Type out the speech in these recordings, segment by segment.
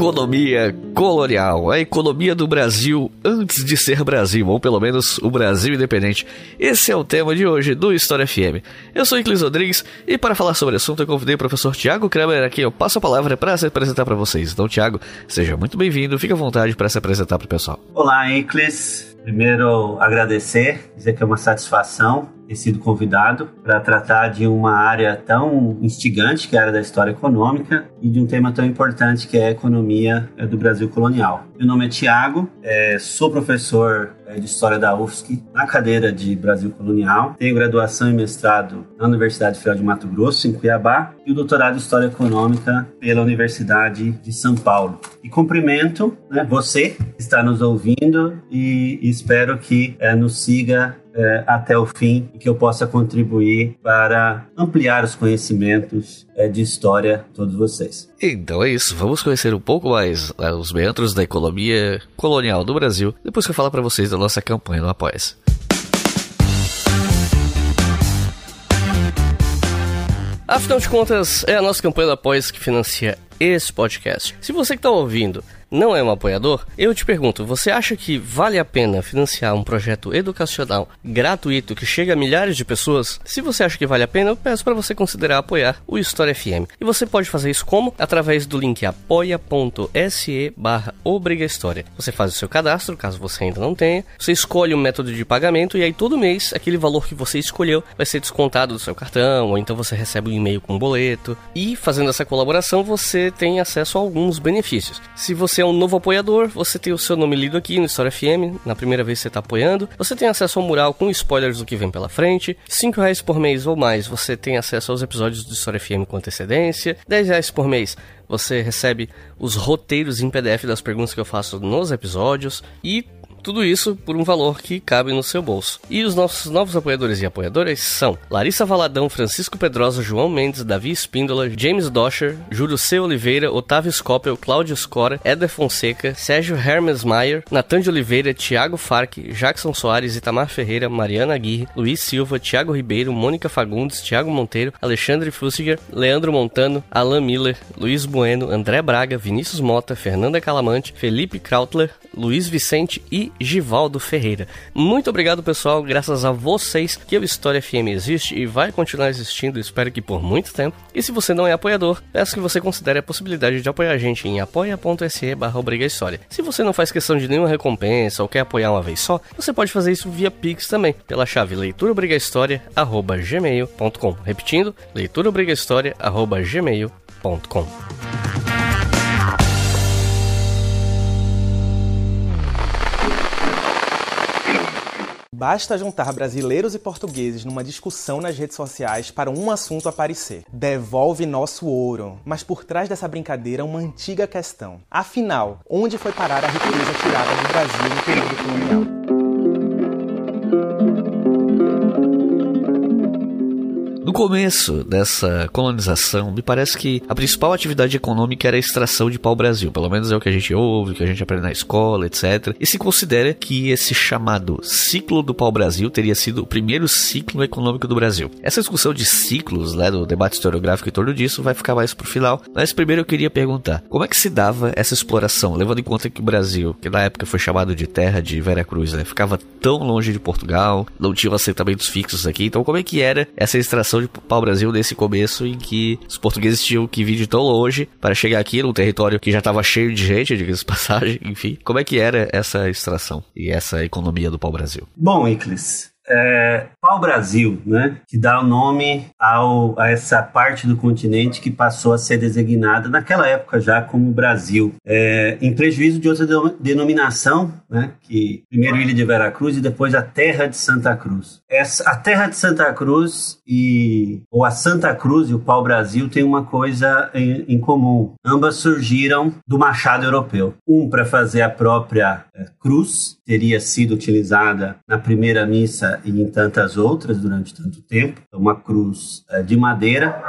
Economia colonial, a economia do Brasil antes de ser Brasil, ou pelo menos o Brasil independente. Esse é o tema de hoje do História FM. Eu sou Iclis Rodrigues e para falar sobre o assunto eu convidei o professor Tiago Kramer aqui. Eu passo a palavra para se apresentar para vocês. Então, Tiago, seja muito bem-vindo, fique à vontade para se apresentar para o pessoal. Olá, Iclis. Primeiro, agradecer, dizer que é uma satisfação ter sido convidado para tratar de uma área tão instigante, que é a área da história econômica, e de um tema tão importante que é a economia é, do Brasil colonial. Meu nome é Tiago, é, sou professor é, de História da UFSC na cadeira de Brasil Colonial. Tenho graduação e mestrado na Universidade Federal de Mato Grosso, em Cuiabá, e o doutorado em História Econômica pela Universidade de São Paulo. E cumprimento né, você que está nos ouvindo e espero que é, nos siga é, até o fim e que eu possa contribuir para ampliar os conhecimentos é, de história de todos vocês. Então é isso, vamos conhecer um pouco mais é, os meandros da economia colonial do Brasil depois que eu falar para vocês da nossa campanha no Apoia-se. Afinal de contas, é a nossa campanha do Apoia-se que financia esse podcast. Se você que está ouvindo não é um apoiador, eu te pergunto, você acha que vale a pena financiar um projeto educacional gratuito que chega a milhares de pessoas? Se você acha que vale a pena, eu peço para você considerar apoiar o História FM. E você pode fazer isso como? Através do link apoia.se barra. Você faz o seu cadastro, caso você ainda não tenha, você escolhe o um método de pagamento e aí todo mês aquele valor que você escolheu vai ser descontado do seu cartão, ou então você recebe um e-mail com um boleto. E fazendo essa colaboração você tem acesso a alguns benefícios. Se você você é um novo apoiador, você tem o seu nome lido aqui no História FM, na primeira vez que você está apoiando. Você tem acesso ao mural com spoilers do que vem pela frente. R$ reais por mês ou mais, você tem acesso aos episódios do História FM com antecedência. R$ reais por mês, você recebe os roteiros em PDF das perguntas que eu faço nos episódios. E tudo isso por um valor que cabe no seu bolso. E os nossos novos apoiadores e apoiadoras são Larissa Valadão, Francisco Pedrosa, João Mendes, Davi Espíndola, James Doscher, Júlio C. Oliveira, Otávio Scopel, Cláudio Scora, Éder Fonseca, Sérgio Hermes Maier, Natan de Oliveira, Thiago Farque, Jackson Soares, Itamar Ferreira, Mariana Aguirre, Luiz Silva, Thiago Ribeiro, Mônica Fagundes, Thiago Monteiro, Alexandre Fussiger, Leandro Montano, Alan Miller, Luiz Bueno, André Braga, Vinícius Mota, Fernanda Calamante, Felipe Krautler, Luiz Vicente e Givaldo Ferreira. Muito obrigado, pessoal. Graças a vocês que o História FM existe e vai continuar existindo, espero que por muito tempo. E se você não é apoiador, peço que você considere a possibilidade de apoiar a gente em apoia.se barra Se você não faz questão de nenhuma recompensa ou quer apoiar uma vez só, você pode fazer isso via Pix também, pela chave leituraobrigahistoria.gmail.com Repetindo, leituraobrigahistoria.gmail.com Basta juntar brasileiros e portugueses numa discussão nas redes sociais para um assunto aparecer. Devolve nosso ouro. Mas por trás dessa brincadeira, uma antiga questão. Afinal, onde foi parar a riqueza tirada do Brasil no período colonial? No começo dessa colonização, me parece que a principal atividade econômica era a extração de pau-brasil. Pelo menos é o que a gente ouve, o que a gente aprende na escola, etc. E se considera que esse chamado ciclo do pau-brasil teria sido o primeiro ciclo econômico do Brasil. Essa discussão de ciclos, né, do debate historiográfico em torno disso, vai ficar mais pro final. Mas primeiro eu queria perguntar, como é que se dava essa exploração, levando em conta que o Brasil, que na época foi chamado de terra de Vera Cruz, né, ficava tão longe de Portugal, não tinha assentamentos fixos aqui, então como é que era essa extração de pau-brasil nesse começo em que os portugueses tinham que vir de tão longe para chegar aqui num território que já estava cheio de gente, diga-se passagem, enfim. Como é que era essa extração e essa economia do pau-brasil? Bom, Iclis, é, pau-brasil, né, que dá o nome ao, a essa parte do continente que passou a ser designada naquela época já como Brasil, é, em prejuízo de outra denominação, né, que primeiro Ilha de Veracruz e depois a Terra de Santa Cruz. Essa, a Terra de Santa Cruz e ou a Santa Cruz e o pau-brasil têm uma coisa em, em, comum. Ambas surgiram do machado europeu. Um para fazer a própria é, cruz, teria sido utilizada na primeira missa e em tantas outras durante tanto tempo, uma cruz é, de madeira,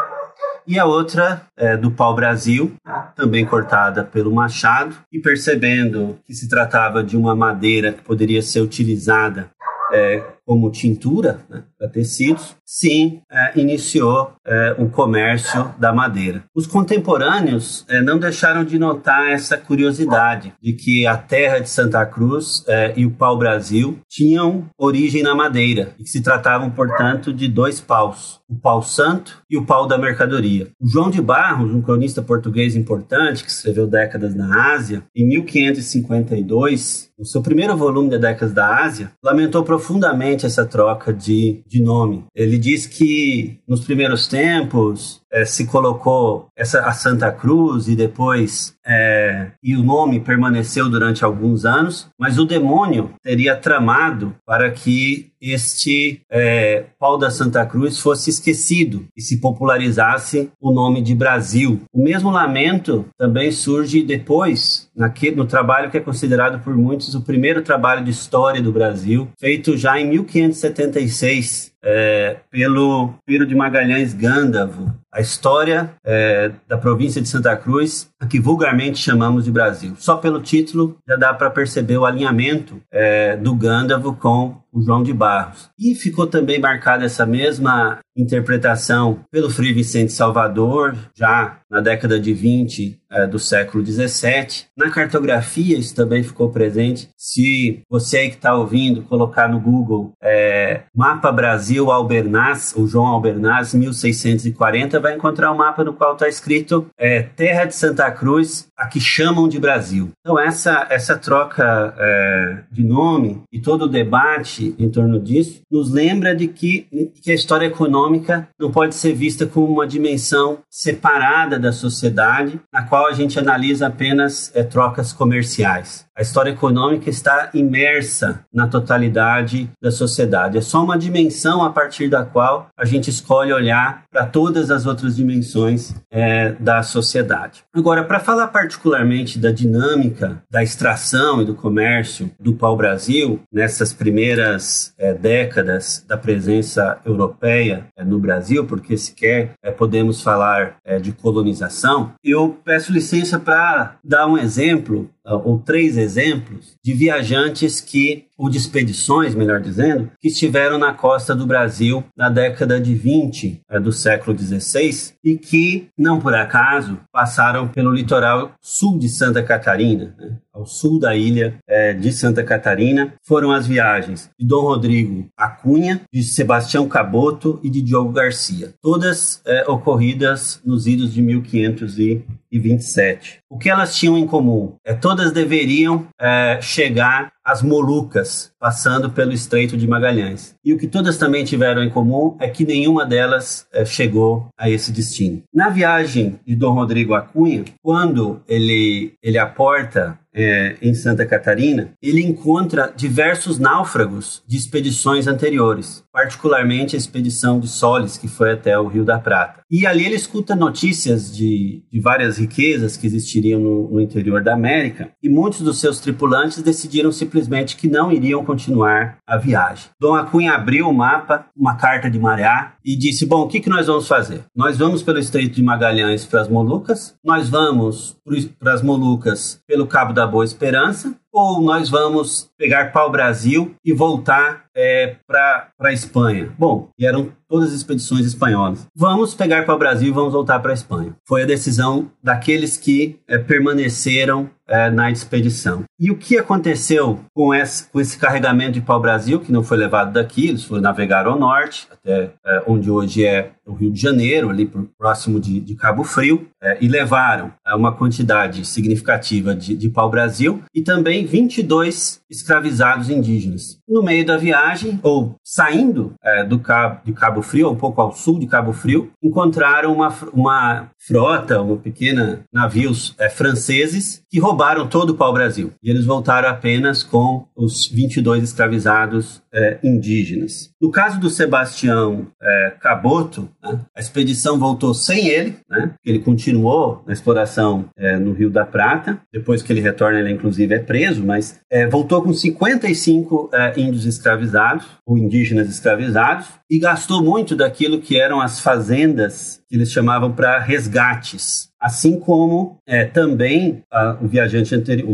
e a outra é do pau-brasil, também cortada pelo machado, e percebendo que se tratava de uma madeira que poderia ser utilizada é, como tintura né, para tecidos, sim, é, iniciou é, o comércio da madeira. Os contemporâneos é, não deixaram de notar essa curiosidade de que a terra de Santa Cruz é, e o pau-brasil tinham origem na madeira e que se tratavam, portanto, de dois paus, o pau santo e o pau da mercadoria. O João de Barros, um cronista português importante que escreveu décadas na Ásia, em 1552, no seu primeiro volume de Décadas da Ásia, lamentou profundamente essa troca de, de nome. Ele diz que nos primeiros tempos é, se colocou essa, a Santa Cruz e depois é, e o nome permaneceu durante alguns anos, mas o demônio teria tramado para que este é, pau da Santa Cruz fosse esquecido e se popularizasse o nome de Brasil. O mesmo lamento também surge depois naquele, no trabalho que é considerado por muitos o primeiro trabalho de história do Brasil, feito já em 1576 é, pelo Piro de Magalhães Gândavo, a história é, da província de Santa Cruz, a que vulgarmente chamamos de Brasil. Só pelo título já dá para perceber o alinhamento é, do Gândavo com o João de Barros. E ficou também marcada essa mesma interpretação pelo Frei Vicente Salvador, já na década de 20 é, do século 17. Na cartografia isso também ficou presente. Se você aí que está ouvindo colocar no Google é, Mapa Brasil Albernaz, o João Albernaz, 1640, vai encontrar um mapa no qual está escrito é, Terra de Santa Cruz, a que chamam de Brasil. Então essa, essa troca é, de nome e todo o debate em torno disso nos lembra de que, que a história econômica não pode ser vista como uma dimensão separada da sociedade, na qual a gente analisa apenas é, trocas comerciais. A história econômica está imersa na totalidade da sociedade. É só uma dimensão a partir da qual a gente escolhe olhar para todas as outras dimensões é, da sociedade. Agora, para falar particularmente da dinâmica da extração e do comércio do pau-brasil nessas primeiras é, décadas da presença europeia é, no Brasil, porque sequer é, podemos falar é, de colonização, eu peço licença para dar um exemplo ou três exemplos de viajantes que, ou de expedições, melhor dizendo, que estiveram na costa do Brasil na década de 20 é, do século 16 e que, não por acaso, passaram pelo litoral sul de Santa Catarina, né? ao sul da ilha é, de Santa Catarina. Foram as viagens de Dom Rodrigo Acunha, de Sebastião Caboto e de Diogo Garcia, todas é, ocorridas nos idos de 1527. O que elas tinham em comum? É, todas deveriam é, chegar às Molucas, passando pelo Estreito de Magalhães. E o que todas também tiveram em comum é que nenhuma delas é, chegou a esse destino. Na viagem de Dom Rodrigo Acunha, quando ele, ele aporta é, em Santa Catarina, ele encontra diversos náufragos de expedições anteriores, particularmente a expedição de Solis, que foi até o Rio da Prata. E ali ele escuta notícias de, de várias riquezas que existiriam no, no interior da América, e muitos dos seus tripulantes decidiram simplesmente que não iriam continuar a viagem. Dom Acunha abriu o mapa, uma carta de maré, e disse: Bom, o que, que nós vamos fazer? Nós vamos pelo Estreito de Magalhães para as Molucas, nós vamos para as Molucas pelo Cabo da Boa Esperança, ou nós vamos pegar pau-brasil e voltar é, para a Espanha? Bom, eram todas as expedições espanholas. Vamos pegar pau-brasil e vamos voltar para a Espanha. Foi a decisão daqueles que é, permaneceram é, na expedição. E o que aconteceu com esse, com esse carregamento de pau-brasil, que não foi levado daqui, eles foram navegar ao norte, até é, onde hoje é o Rio de Janeiro, ali próximo de, de Cabo Frio, é, e levaram é, uma quantidade significativa de, de pau-brasil e também 22 escravizados indígenas. No meio da viagem, ou saindo é, do Cabo, de Cabo Frio, um pouco ao sul de Cabo Frio, encontraram uma, uma frota, uma pequena navios é, franceses que roubaram todo o pau-brasil. E eles voltaram apenas com os 22 escravizados é, indígenas. No caso do Sebastião é, Caboto, né, a expedição voltou sem ele, né, ele continuou na exploração é, no Rio da Prata. Depois que ele retorna, ele inclusive é preso, mas é, voltou com 55 é, índios escravizados, ou indígenas escravizados, e gastou muito daquilo que eram as fazendas que eles chamavam para resgates. Assim como é, também a, o viajante anterior,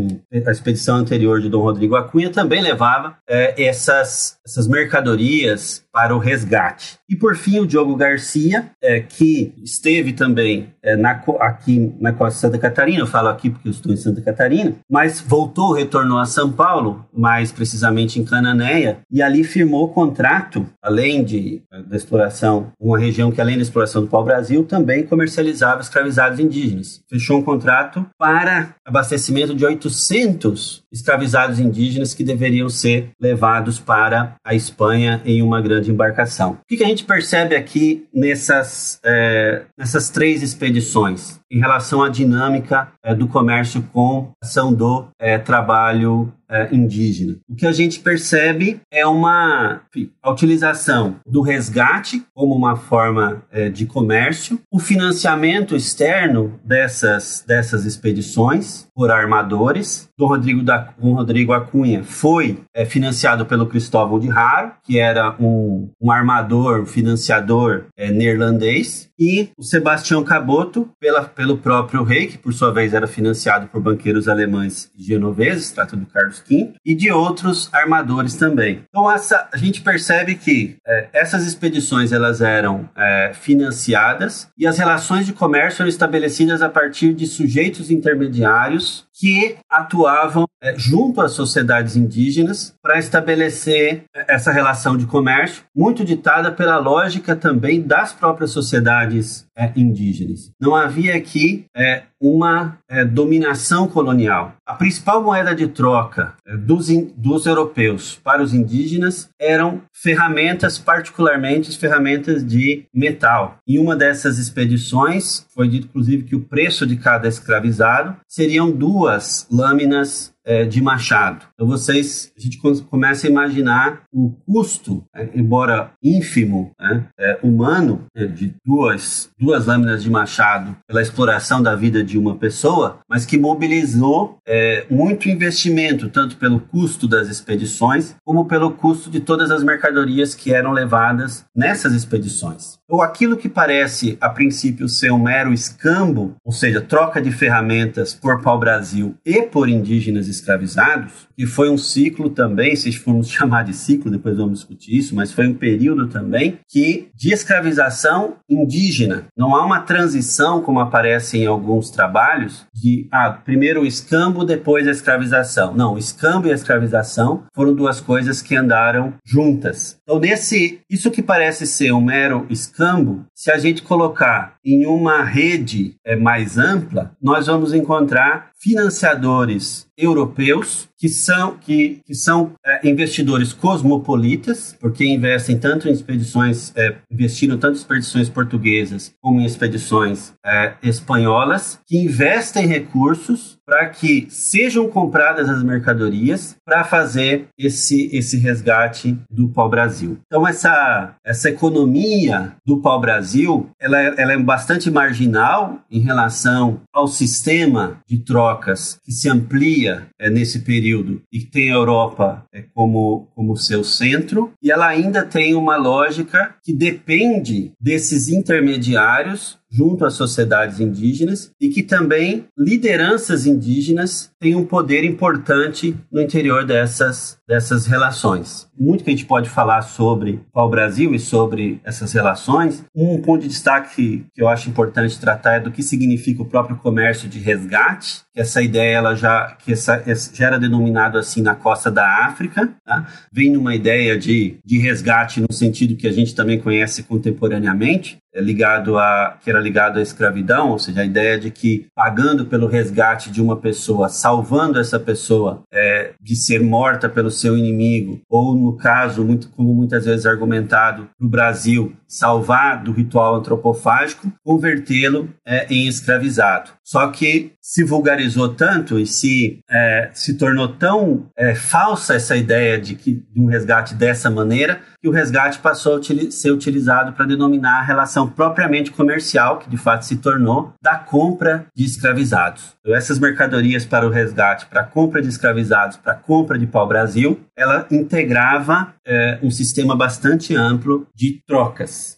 a expedição anterior de Dom Rodrigo Acunha também levava é, essas, essas mercadorias para o resgate. E por fim, o Diogo Garcia, é, que esteve também é, na, aqui na costa de Santa Catarina, eu falo aqui porque eu estou em Santa Catarina, mas voltou, retornou a São Paulo, mais precisamente em Cananéia, e ali firmou contrato, além de, da exploração, uma região que além da exploração do pau-brasil, também comercializava escravizados indígenas indígenas. Fechou um contrato para abastecimento de 800 escravizados indígenas que deveriam ser levados para a Espanha em uma grande embarcação. O que a gente percebe aqui nessas, é, nessas três expedições em relação à dinâmica é, do comércio com a ação do é, trabalho é, indígena. O que a gente percebe é uma a utilização do resgate como uma forma é, de comércio, o financiamento externo dessas, dessas expedições por armadores. Dom Rodrigo, da, Dom Rodrigo Acunha. Foi é, financiado pelo Cristóvão de Haro, que era um, um armador, um financiador é, neerlandês, e o Sebastião Caboto pela, pelo próprio rei, que por sua vez era financiado por banqueiros alemães e genoveses, trata do Carlos V, e de outros armadores também. Então essa, a gente percebe que é, essas expedições elas eram é, financiadas e as relações de comércio eram estabelecidas a partir de sujeitos intermediários que atuavam é, junto às sociedades indígenas para estabelecer é, essa relação de comércio, muito ditada pela lógica também das próprias sociedades é, indígenas. Não havia aqui é, uma é, dominação colonial. A principal moeda de troca é, dos, in, dos europeus para os indígenas eram ferramentas, particularmente ferramentas de metal. Em uma dessas expedições, foi dito inclusive que o preço de cada escravizado seriam duas lâminas é, de machado. Então vocês, a gente começa a imaginar o custo, é, embora ínfimo, né, é, humano, é, de duas, duas lâminas de machado pela exploração da vida de uma pessoa, mas que mobilizou é, muito investimento, tanto pelo custo das expedições, como pelo custo de todas as mercadorias que eram levadas nessas expedições. Ou aquilo que parece, a princípio, ser um mero escambo, ou seja, troca de ferramentas por pau-brasil e por indígenas escravizados, que foi um ciclo também, se formos chamar de ciclo, depois vamos discutir isso, mas foi um período também que de escravização indígena. Não há uma transição, como aparece em alguns trabalhos, de ah, primeiro o escambo, depois a escravização. Não, o escambo e a escravização foram duas coisas que andaram juntas. Então, nesse, isso que parece ser um mero escambo, campo, se a gente colocar em uma rede é, mais ampla, nós vamos encontrar financiadores europeus que são, que, que são é, investidores cosmopolitas, porque investem tanto em expedições, é, investiram tanto em expedições portuguesas como em expedições é, espanholas, que investem recursos para que sejam compradas as mercadorias para fazer esse, esse resgate do pau-brasil. Então, essa, essa economia do pau-brasil, ela, é, ela é bastante marginal em relação ao sistema de trocas que se amplia é, nesse período e tem a Europa é, como, como seu centro, e ela ainda tem uma lógica que depende desses intermediários junto às sociedades indígenas e que também lideranças indígenas têm um poder importante no interior dessas, dessas relações. Muito que a gente pode falar sobre o Brasil e sobre essas relações. Um ponto de destaque que eu acho importante tratar é do que significa o próprio comércio de resgate, essa ideia ela já, que essa, já era denominado assim na costa da África, tá? vem numa ideia de, de resgate no sentido que a gente também conhece contemporaneamente, é ligado a que era ligado à escravidão, ou seja, a ideia de que pagando pelo resgate de uma pessoa, salvando essa pessoa é, de ser morta pelo seu inimigo, ou no caso, muito como muitas vezes argumentado no Brasil, salvar do ritual antropofágico, convertê-lo é, em escravizado. Só que se vulgarizou tanto e se, é, se tornou tão é, falsa essa ideia de, que, de um resgate dessa maneira que o resgate passou a ser utilizado para denominar a relação propriamente comercial, que de fato se tornou, da compra de escravizados. Então, essas mercadorias para o resgate, para a compra de escravizados, para a compra de pau-brasil, ela integrava é, um sistema bastante amplo de trocas.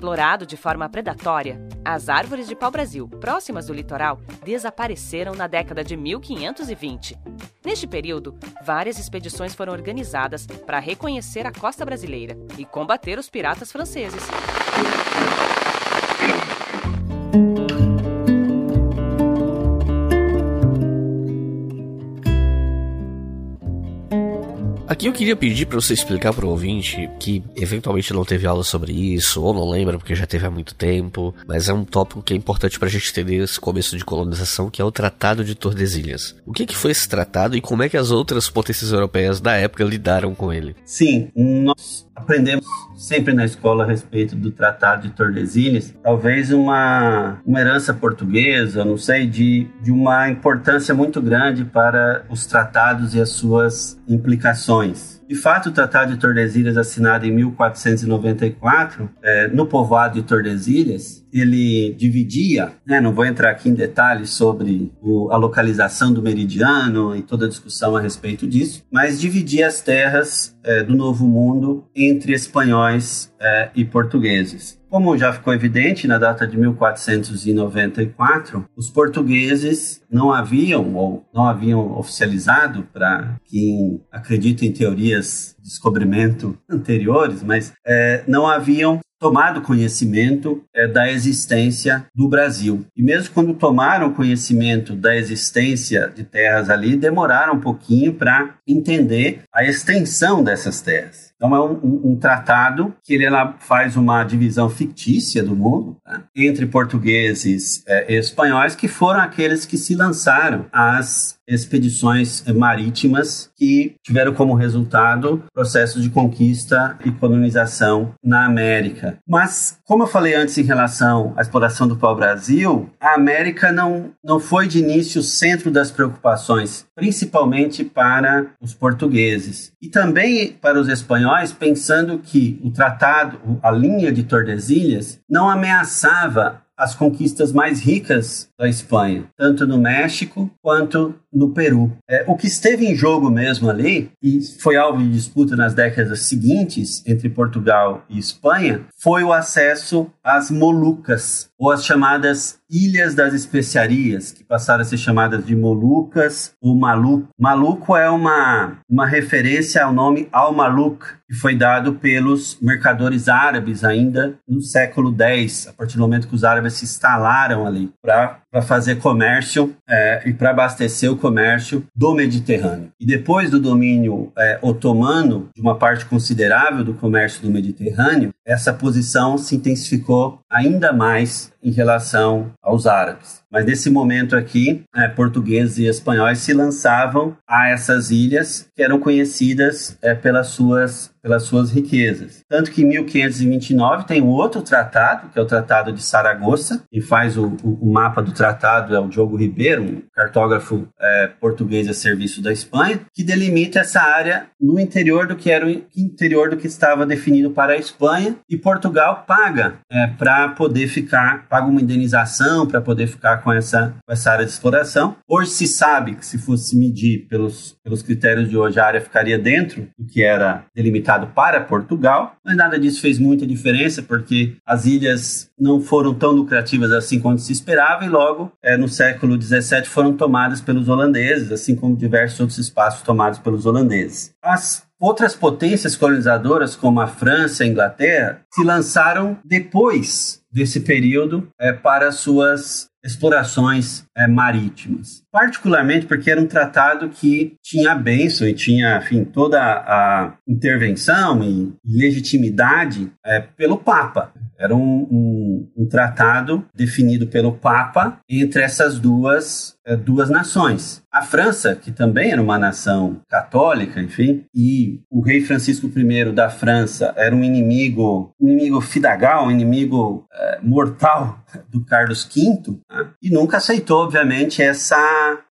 Explorado de forma predatória, as árvores de pau-brasil próximas do litoral desapareceram na década de 1520. Neste período, várias expedições foram organizadas para reconhecer a costa brasileira e combater os piratas franceses. Aqui eu queria pedir para você explicar para o ouvinte que eventualmente não teve aula sobre isso, ou não lembra porque já teve há muito tempo, mas é um tópico que é importante para a gente entender esse começo de colonização, que é o Tratado de Tordesilhas. O que, que foi esse tratado e como é que as outras potências europeias da época lidaram com ele? Sim, nós aprendemos sempre na escola a respeito do Tratado de Tordesilhas, talvez uma, uma herança portuguesa, não sei, de, de uma importância muito grande para os tratados e as suas implicações. De fato, o Tratado de Tordesilhas, assinado em 1494, é, no povoado de Tordesilhas, ele dividia, né, não vou entrar aqui em detalhes sobre o, a localização do meridiano e toda a discussão a respeito disso, mas dividia as terras é, do Novo Mundo entre espanhóis é, e portugueses. Como já ficou evidente, na data de 1494, os portugueses não haviam ou não haviam oficializado para quem acredita em teorias de descobrimento anteriores, mas é, não haviam tomado conhecimento é, da existência do Brasil. E mesmo quando tomaram conhecimento da existência de terras ali, demoraram um pouquinho para entender a extensão dessas terras. Então é um, um, um, tratado que ele ela faz uma divisão fictícia do mundo tá? entre portugueses é, e espanhóis que foram aqueles que se lançaram às expedições marítimas que tiveram como resultado processos de conquista e colonização na América. Mas, como eu falei antes em relação à exploração do pau-brasil, a América não, não foi de início o centro das preocupações, principalmente para os portugueses e também para os espanhóis, pensando que o tratado, a linha de Tordesilhas, não ameaçava as conquistas mais ricas da Espanha, tanto no México quanto no Peru. É, o que esteve em jogo mesmo ali, e foi alvo de disputa nas décadas seguintes entre Portugal e Espanha, foi o acesso às Molucas, ou as chamadas Ilhas das Especiarias, que passaram a ser chamadas de Molucas ou Maluco. Maluco é uma, uma referência ao nome Al-Maluk, que foi dado pelos mercadores árabes ainda no século X, a partir do momento que os árabes se instalaram ali para fazer comércio é, e para abastecer o comércio do Mediterrâneo. E depois do domínio é, otomano, de uma parte considerável do comércio do Mediterrâneo, essa posição se intensificou ainda mais em relação aos árabes. Mas nesse momento aqui, é, portugueses e espanhóis se lançavam a essas ilhas que eram conhecidas é, pelas, suas, pelas suas riquezas. Tanto que em 1529 tem um outro tratado, que é o Tratado de Saragoça, e faz o, o, mapa do tratado é o Diogo Ribeiro, um cartógrafo é, português a serviço da Espanha, que delimita essa área no interior do que era o interior do que estava definido para a Espanha, e Portugal paga é, para poder ficar, paga uma indenização para poder ficar com essa, com essa área de exploração. Hoje se sabe que se fosse medir pelos, pelos critérios de hoje, a área ficaria dentro do que era delimitado para Portugal, mas nada disso fez muita diferença, porque as ilhas não foram tão lucrativas assim quanto se esperava, e logo, é, no século XVII, foram tomadas pelos holandeses, assim como diversos outros espaços tomados pelos holandeses. As Outras potências colonizadoras, como a França e a Inglaterra, se lançaram depois desse período é, para suas explorações é, marítimas. Particularmente porque era um tratado que tinha bênção e tinha, enfim, toda a intervenção e legitimidade é, pelo Papa. Era um, um, um, tratado definido pelo Papa entre essas duas, é, duas nações. A França, que também era uma nação católica, enfim, e o rei Francisco I da França era um inimigo, um inimigo fidagal, um inimigo é, mortal do Carlos V, né? e nunca aceitou, obviamente, essa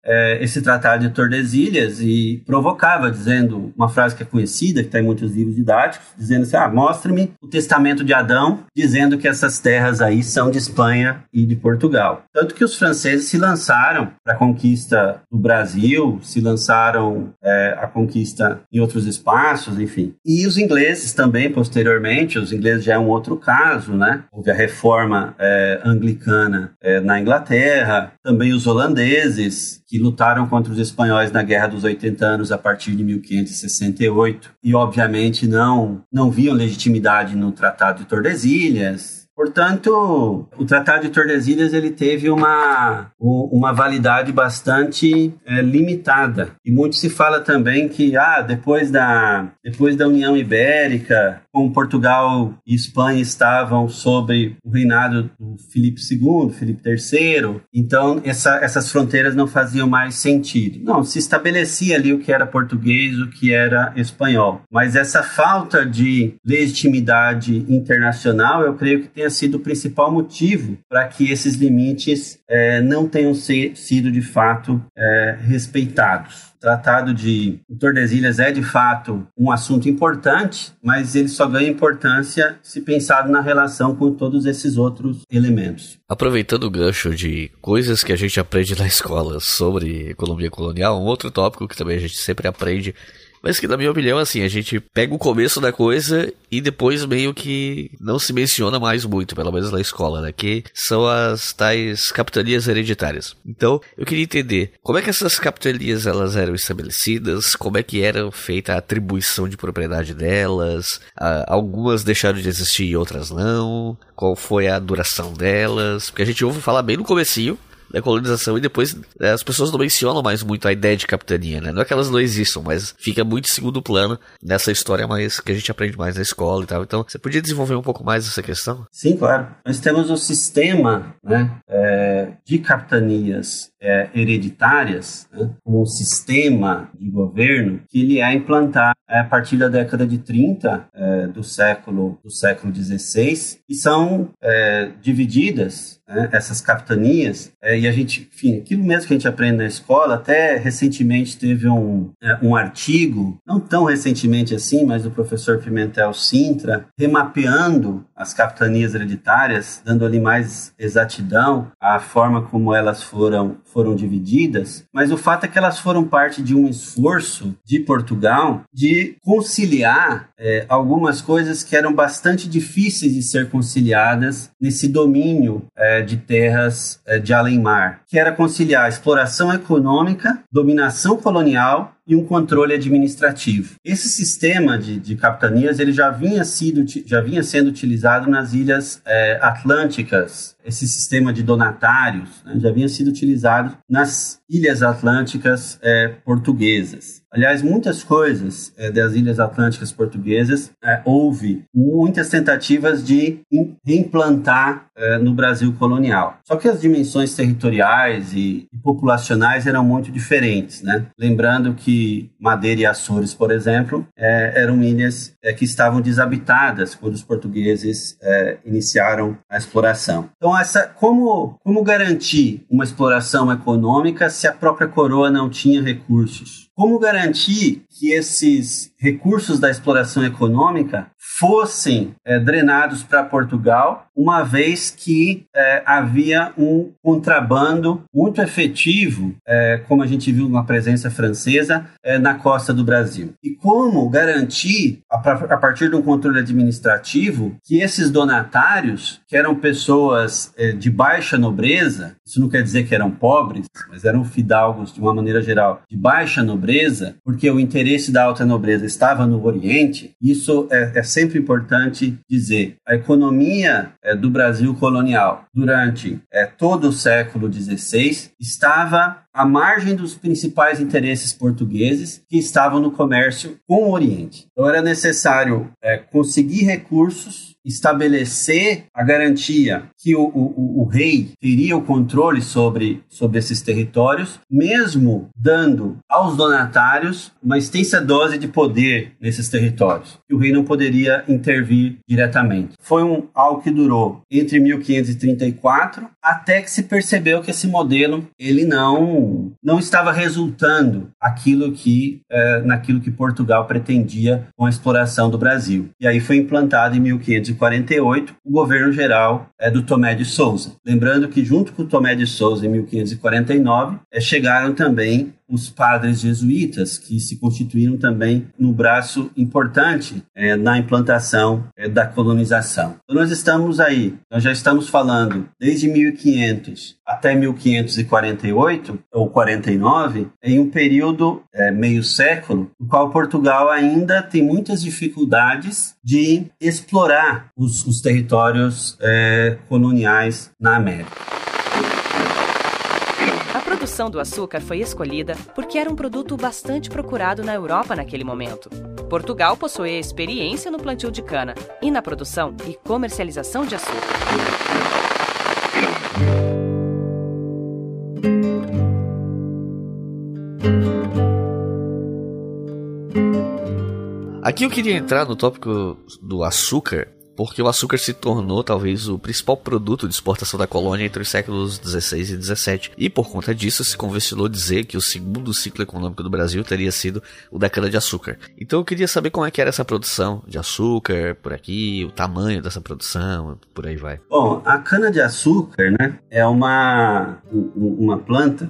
é, esse tratado de Tordesilhas e provocava, dizendo uma frase que é conhecida, que está em muitos livros didáticos, dizendo assim: ah, mostre-me o testamento de Adão, dizendo que essas terras aí são de Espanha e de Portugal. Tanto que os franceses se lançaram para a conquista do Brasil, se lançaram é, a conquista em outros espaços, enfim. E os ingleses também, posteriormente, os ingleses já é um outro caso, né? Houve a reforma é, anglicana é, na Inglaterra, também os holandeses, que lutaram contra os espanhóis na Guerra dos 80 Anos a partir de 1568 e obviamente não não viam legitimidade no Tratado de Tordesilhas Portanto, o Tratado de Tordesilhas ele teve uma, uma validade bastante é, limitada. E muito se fala também que ah, depois, da, depois da União Ibérica, como Portugal e Espanha estavam sob o reinado do Filipe II, Filipe III, então essa, essas fronteiras não faziam mais sentido. Não, se estabelecia ali o que era português, o que era espanhol. Mas essa falta de legitimidade internacional, eu creio que tenha tenha sido o principal motivo para que esses limites é, não tenham sido de fato é, respeitados. O Tratado de Tordesilhas é de fato um assunto importante, mas ele só ganha importância se pensado na relação com todos esses outros elementos. Aproveitando o gancho de coisas que a gente aprende na escola sobre economia colonial, um outro tópico que também a gente sempre aprende mas que, na minha opinião, assim, a gente pega o começo da coisa e depois meio que não se menciona mais muito, pelo menos na escola, né? Que são as tais capitanias hereditárias. Então, eu queria entender como é que essas capitanias elas eram estabelecidas, como é que era feita a atribuição de propriedade delas, algumas deixaram de existir e outras não, qual foi a duração delas, porque a gente ouve falar bem no comecinho, da colonização e depois né, as pessoas não mencionam mais muito a ideia de capitania, né? Não é que elas não existam, mas fica muito segundo plano nessa história mais que a gente aprende mais na escola e tal. Então, você podia desenvolver um pouco mais essa questão? Sim, claro. Nós temos um sistema né, é, de capitanias é, hereditárias, né, um sistema de governo que ele é implantado a partir da década de 30 é, do século do século 16 e são é, divididas né, essas capitanias, é, e a gente, enfim, aquilo mesmo que a gente aprende na escola, até recentemente teve um, é, um artigo, não tão recentemente assim, mas do professor Pimentel Sintra, remapeando as capitanias hereditárias, dando ali mais exatidão à forma como elas foram, foram divididas, mas o fato é que elas foram parte de um esforço de Portugal de conciliar é, algumas coisas que eram bastante difíceis de ser conciliadas nesse domínio é, de terras é, de além-mar, que era conciliar exploração econômica, dominação colonial e um controle administrativo. Esse sistema de, de capitanias ele já vinha, sido, já vinha sendo utilizado nas ilhas é, atlânticas. Esse sistema de donatários né, já vinha sido utilizado nas ilhas atlânticas é, portuguesas. Aliás, muitas coisas é, das ilhas atlânticas portuguesas houve muitas tentativas de implantar no Brasil colonial. Só que as dimensões territoriais e, e populacionais eram muito diferentes, né? Lembrando que Madeira e Açores, por exemplo, é, eram ilhas é, que estavam desabitadas quando os portugueses é, iniciaram a exploração. Então, essa, como, como garantir uma exploração econômica se a própria coroa não tinha recursos? Como garantir que esses recursos da exploração econômica fossem é, drenados para Portugal, uma vez que é, havia um contrabando muito efetivo, é, como a gente viu na presença francesa, na costa do Brasil. E como garantir, a, a, partir de um controle administrativo, que esses donatários, que eram pessoas de baixa nobreza, isso não quer dizer que eram pobres, mas eram fidalgos de uma maneira geral, de baixa nobreza, porque o interesse da alta nobreza estava no Oriente, isso é, é sempre importante dizer. A economia é, do Brasil colonial durante é, todo o século XVI estava à margem dos principais interesses portugueses que estavam no comércio com o Oriente. Então era necessário é, conseguir recursos estabelecer a garantia que o, o, o, rei teria o controle sobre, sobre esses territórios, mesmo dando aos donatários uma extensa dose de poder nesses territórios, que o rei não poderia intervir diretamente. Foi um, algo que durou entre 1534 até que se percebeu que esse modelo ele não, não estava resultando aquilo que, é, naquilo que Portugal pretendia com a exploração do Brasil. E aí foi implantado em 1548 o governo geral é, do Tomé de Souza. Lembrando que junto com Tomé de Souza em 1549 é, chegaram também os padres jesuítas, que se constituíram também no braço importante é, na implantação é, da colonização. Então, nós estamos aí, nós já estamos falando desde 1500 até 1548 ou 49, em um período é, meio século, no qual Portugal ainda tem muitas dificuldades de explorar os, os territórios é, coloniais na América produção do açúcar foi escolhida porque era um produto bastante procurado na Europa naquele momento. Portugal possuía experiência no plantio de cana e na produção e comercialização de açúcar. Aqui eu queria entrar no tópico do açúcar, porque o açúcar se tornou talvez o principal produto de exportação da colônia entre os séculos 16 e 17, e por conta disso se convencionou dizer que o segundo ciclo econômico do Brasil teria sido o da cana-de-açúcar. Então eu queria saber como é que era essa produção de açúcar por aqui, o tamanho dessa produção, por aí vai. Bom, a cana-de-açúcar né, é uma, uma planta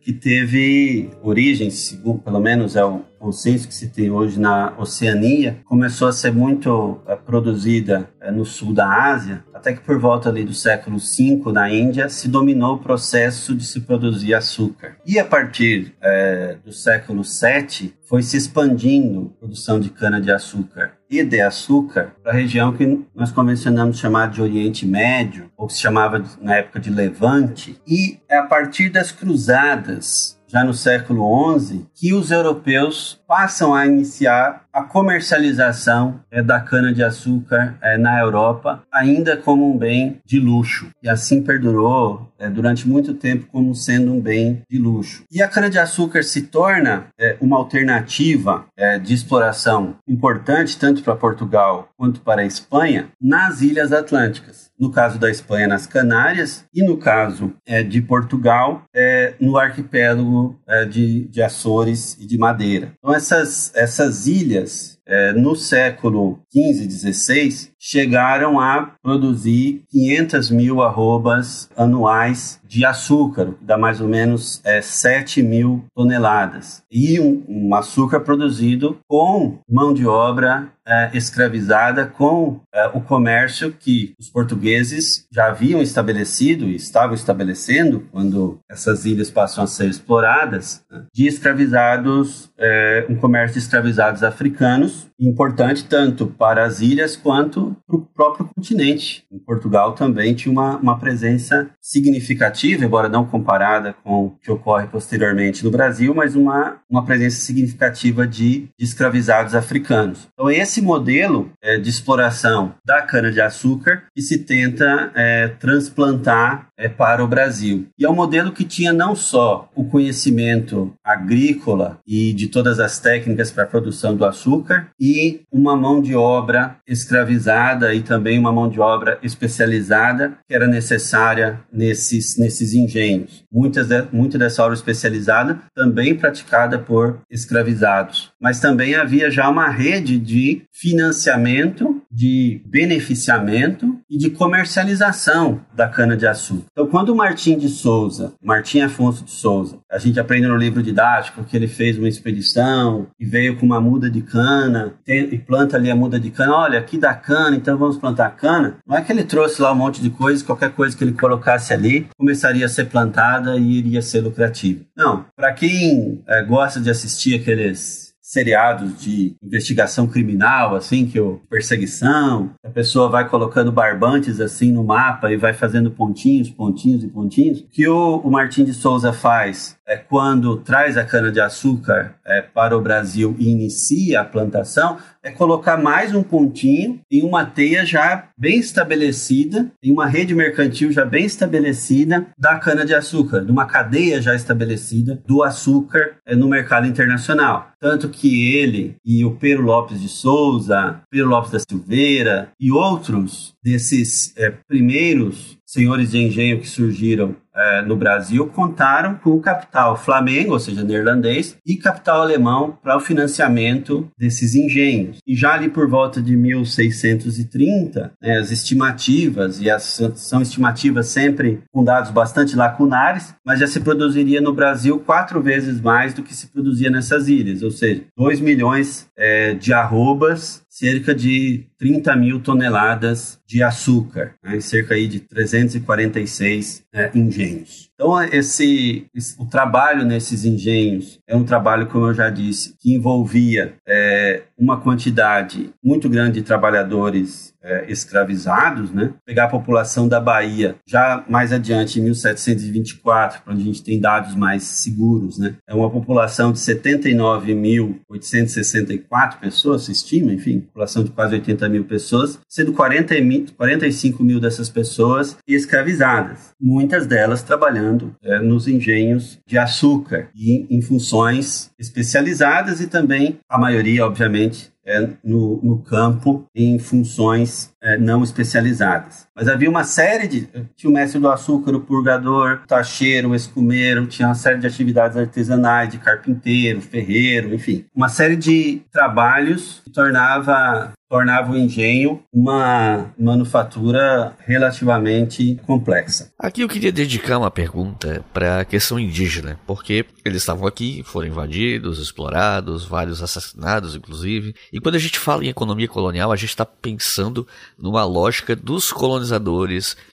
que teve origem, segundo, pelo menos é o consenso que se tem hoje na Oceania, começou a ser muito é, produzida é, no sul da Ásia, até que por volta ali do século V na Índia se dominou o processo de se produzir açúcar. E a partir é, do século VII foi se expandindo a produção de cana-de-açúcar e de açúcar para a região que nós convencionamos chamar de Oriente Médio, ou que se chamava na época de Levante, e a partir das cruzadas já no século XI, que os europeus passam a iniciar a comercialização é, da cana-de-açúcar é, na Europa, ainda como um bem de luxo. E assim perdurou é, durante muito tempo como sendo um bem de luxo. E a cana-de-açúcar se torna é, uma alternativa é, de exploração importante tanto para Portugal quanto para a Espanha nas ilhas atlânticas no caso da Espanha, nas Canárias, e no caso é, de Portugal, é, no arquipélago é, de, de Açores e de Madeira. Então, essas, essas ilhas é, no século XV, XVI, chegaram a produzir 500 mil arrobas anuais de açúcar, que dá mais ou menos é, 7 mil toneladas. E um, um açúcar produzido com mão de obra é, escravizada, com é, o comércio que os portugueses já haviam estabelecido e estavam estabelecendo quando essas ilhas passam a ser exploradas, né, de escravizados, é, um comércio de escravizados africanos, importante tanto para as ilhas quanto para o próprio continente. Em Portugal também tinha uma, uma presença significativa, embora não comparada com o que ocorre posteriormente no Brasil, mas uma, uma presença significativa de, de escravizados africanos. Então, esse modelo é, de exploração da cana-de-açúcar que se tenta é, transplantar é, para o Brasil. E é um modelo que tinha não só o conhecimento agrícola e de todas as técnicas para a produção do açúcar, e uma mão de obra escravizada e também uma mão de obra especializada que era necessária nesses, nesses engenhos. Muitas de, muita dessa obra especializada também praticada por escravizados. Mas também havia já uma rede de financiamento, de beneficiamento e de comercialização da cana-de-açúcar. Então, quando o Martim de Souza, Martim Afonso de Souza, a gente aprende no livro didático que ele fez uma expedição e veio com uma muda de cana e planta ali a muda de cana. Olha, aqui dá cana, então vamos plantar cana. Não é que ele trouxe lá um monte de coisas, qualquer coisa que ele colocasse ali começaria a ser plantada e iria ser lucrativa. Não, para quem é, gosta de assistir aqueles seriados de investigação criminal, assim, que o perseguição, a pessoa vai colocando barbantes assim no mapa e vai fazendo pontinhos, pontinhos e pontinhos. O que o, o Martim de Souza faz é, quando traz a cana-de-açúcar é, para o Brasil e inicia a plantação, é colocar mais um pontinho em uma teia já bem estabelecida, em uma rede mercantil já bem estabelecida da cana-de-açúcar, de uma cadeia já estabelecida do açúcar é, no mercado internacional. Tanto que ele e o Pedro Lopes de Souza, Pedro Lopes da Silveira e outros desses é, primeiros senhores de engenho que surgiram é, no Brasil contaram com o capital Flamengo, ou seja, neerlandês, e capital alemão para o financiamento desses engenhos. E já ali por volta de 1630, né, as estimativas, e as, são estimativas sempre com dados bastante lacunares, mas já se produziria no Brasil quatro vezes mais do que se produzia nessas ilhas, ou seja, 2 milhões é, de arrobas cerca de 30 mil toneladas de açúcar, né, cerca aí de 346 é, engenhos. Então, esse, esse, o trabalho nesses engenhos é um trabalho, como eu já disse, que envolvia é, uma quantidade muito grande de trabalhadores é, escravizados, né? Pegar a população da Bahia, já mais adiante, em 1724, para onde a gente tem dados mais seguros, né? É uma população de 79.864 pessoas, se estima, enfim, população de quase 80 mil pessoas, sendo 40 45 mil dessas pessoas escravizadas, muitas delas trabalhando é, nos engenhos de açúcar e em funções especializadas e também, a maioria, obviamente, é, no, no, campo em funções é, não especializadas. Mas havia uma série de. Tinha o mestre do açúcar, o purgador, o tacheiro, o escumeiro, tinha uma série de atividades artesanais, de carpinteiro, ferreiro, enfim. Uma série de trabalhos que tornava tornava o engenho uma manufatura relativamente complexa. Aqui eu queria dedicar uma pergunta para a questão indígena, porque eles estavam aqui, foram invadidos, explorados, vários assassinados, inclusive. E quando a gente fala em economia colonial, a gente está pensando numa lógica dos colonizadores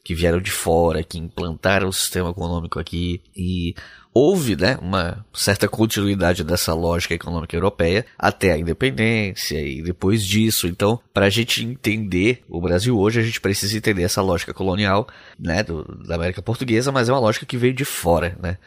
que vieram de fora, que implantaram o sistema econômico aqui e houve né, uma certa continuidade dessa lógica econômica europeia até a independência e depois disso. Então, para a gente entender o Brasil hoje, a gente precisa entender essa lógica colonial né, do, da América Portuguesa, mas é uma lógica que veio de fora. Né?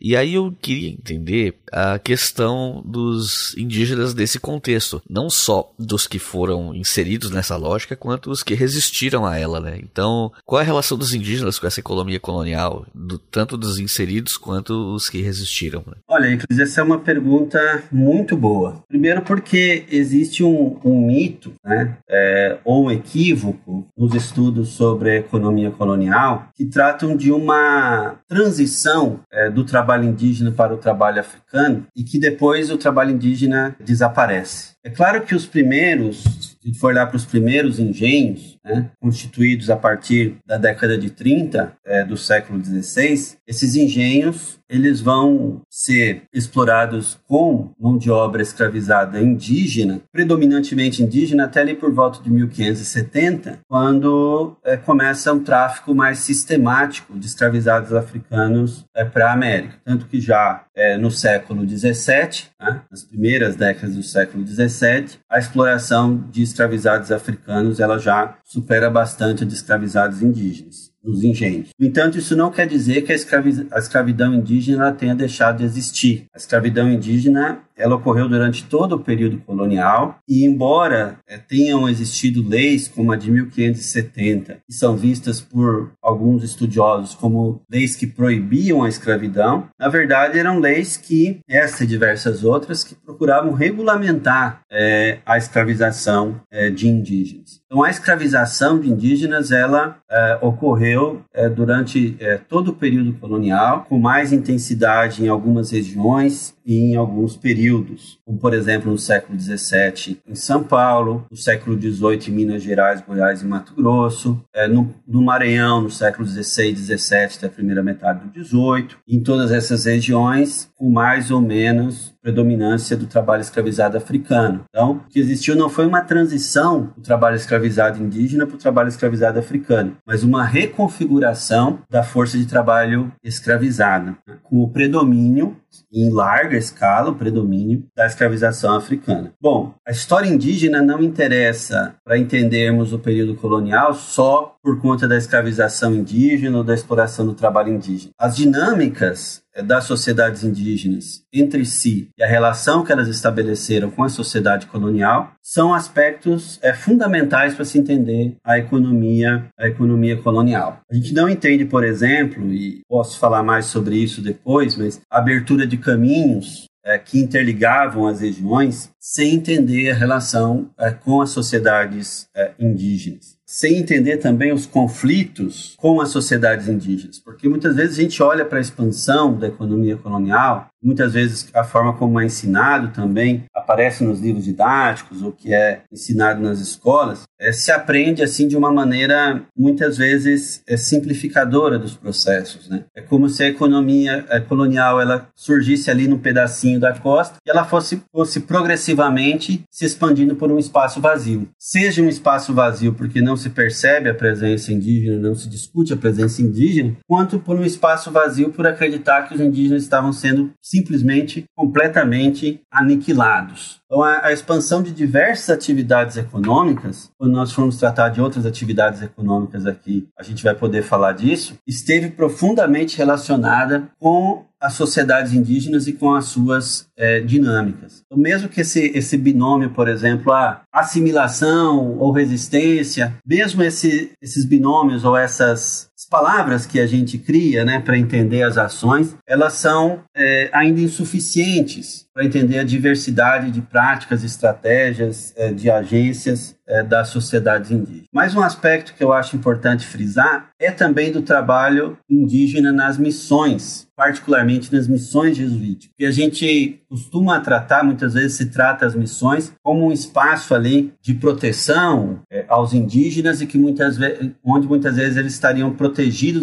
E aí eu queria entender a questão dos indígenas desse contexto, não só dos que foram inseridos nessa lógica, quanto os que resistiram a ela, né? Então, qual é a relação dos indígenas com essa economia colonial, do, tanto dos inseridos quanto os que resistiram? Né? Olha, inclusive essa é uma pergunta muito boa. Primeiro porque existe um, um mito, né, é, ou um equívoco nos estudos sobre a economia colonial que tratam de uma transição é, do trabalho trabalho indígena para o trabalho africano e que depois o trabalho indígena desaparece. É claro que os primeiros, se for olhar para os primeiros engenhos, né, constituídos a partir da década de 30 é, do século XVI, esses engenhos eles vão ser explorados com mão de obra escravizada indígena, predominantemente indígena, até ali por volta de 1570, quando é, começa um tráfico mais sistemático de escravizados africanos é, para a América. Tanto que já é, no século XVII, né, nas primeiras décadas do século XVII, a exploração de escravizados africanos ela já supera bastante a de escravizados indígenas nos engenhos. No entanto, isso não quer dizer que a, escravi a escravidão indígena tenha deixado de existir. A escravidão indígena ela ocorreu durante todo o período colonial e, embora é, tenham existido leis como a de 1570, que são vistas por alguns estudiosos como leis que proibiam a escravidão, na verdade eram leis que, essa e diversas outras, que procuravam regulamentar é, a escravização é, de indígenas. Então, a escravização de indígenas ela é, ocorreu é, durante é, todo o período colonial, com mais intensidade em algumas regiões em alguns períodos, como por exemplo no século XVII em São Paulo, no século XVIII em Minas Gerais, Goiás e Mato Grosso, é, no, no, Maranhão no século XVI XVII até a primeira metade do XVIII, em todas essas regiões com mais ou menos predominância do trabalho escravizado africano. Então, o que existiu não foi uma transição do trabalho escravizado indígena para o trabalho escravizado africano, mas uma reconfiguração da força de trabalho escravizada, né, com o predomínio em larga escala o predomínio da escravização africana. Bom, a história indígena não interessa para entendermos o período colonial só por conta da escravização indígena ou da exploração do trabalho indígena. As dinâmicas eh, das sociedades indígenas entre si e a relação que elas estabeleceram com a sociedade colonial são aspectos é, fundamentais para se entender a economia, a economia colonial. A gente não entende, por exemplo, e posso falar mais sobre isso depois, mas a abertura de caminhos é, que interligavam as regiões sem entender a relação é, com as sociedades indígenas sem entender também os conflitos com as sociedades indígenas, porque muitas vezes a gente olha para a expansão da economia colonial, muitas vezes a forma como é ensinado também aparece nos livros didáticos, o que é ensinado nas escolas, é, se aprende assim de uma maneira muitas vezes é, simplificadora dos processos, né? É como se a economia colonial ela surgisse ali num pedacinho da costa e ela fosse, fosse progressivamente se expandindo por um espaço vazio. Seja um espaço vazio porque não se percebe a presença indígena, não se discute a presença indígena, quanto por um espaço vazio por acreditar que os indígenas estavam sendo simplesmente, completamente aniquilados. Então, a, a, expansão de diversas atividades econômicas, quando nós formos tratar de outras atividades econômicas aqui, a gente vai poder falar disso, esteve profundamente relacionada com as sociedades indígenas e com as suas é, dinâmicas. Então, mesmo que esse, esse binômio, por exemplo, a assimilação ou resistência, mesmo esse, esses binômios ou essas palavras que a gente cria né, para entender as ações, elas são é, ainda insuficientes para entender a diversidade de práticas, estratégias, é, de agências é, das sociedades indígenas. Mais um aspecto que eu acho importante frisar é também do trabalho indígena nas missões, particularmente nas missões jesuíticas. Que a gente costuma tratar, muitas vezes se trata as missões como um espaço ali de proteção é, aos indígenas e que muitas onde muitas vezes eles estariam protegidos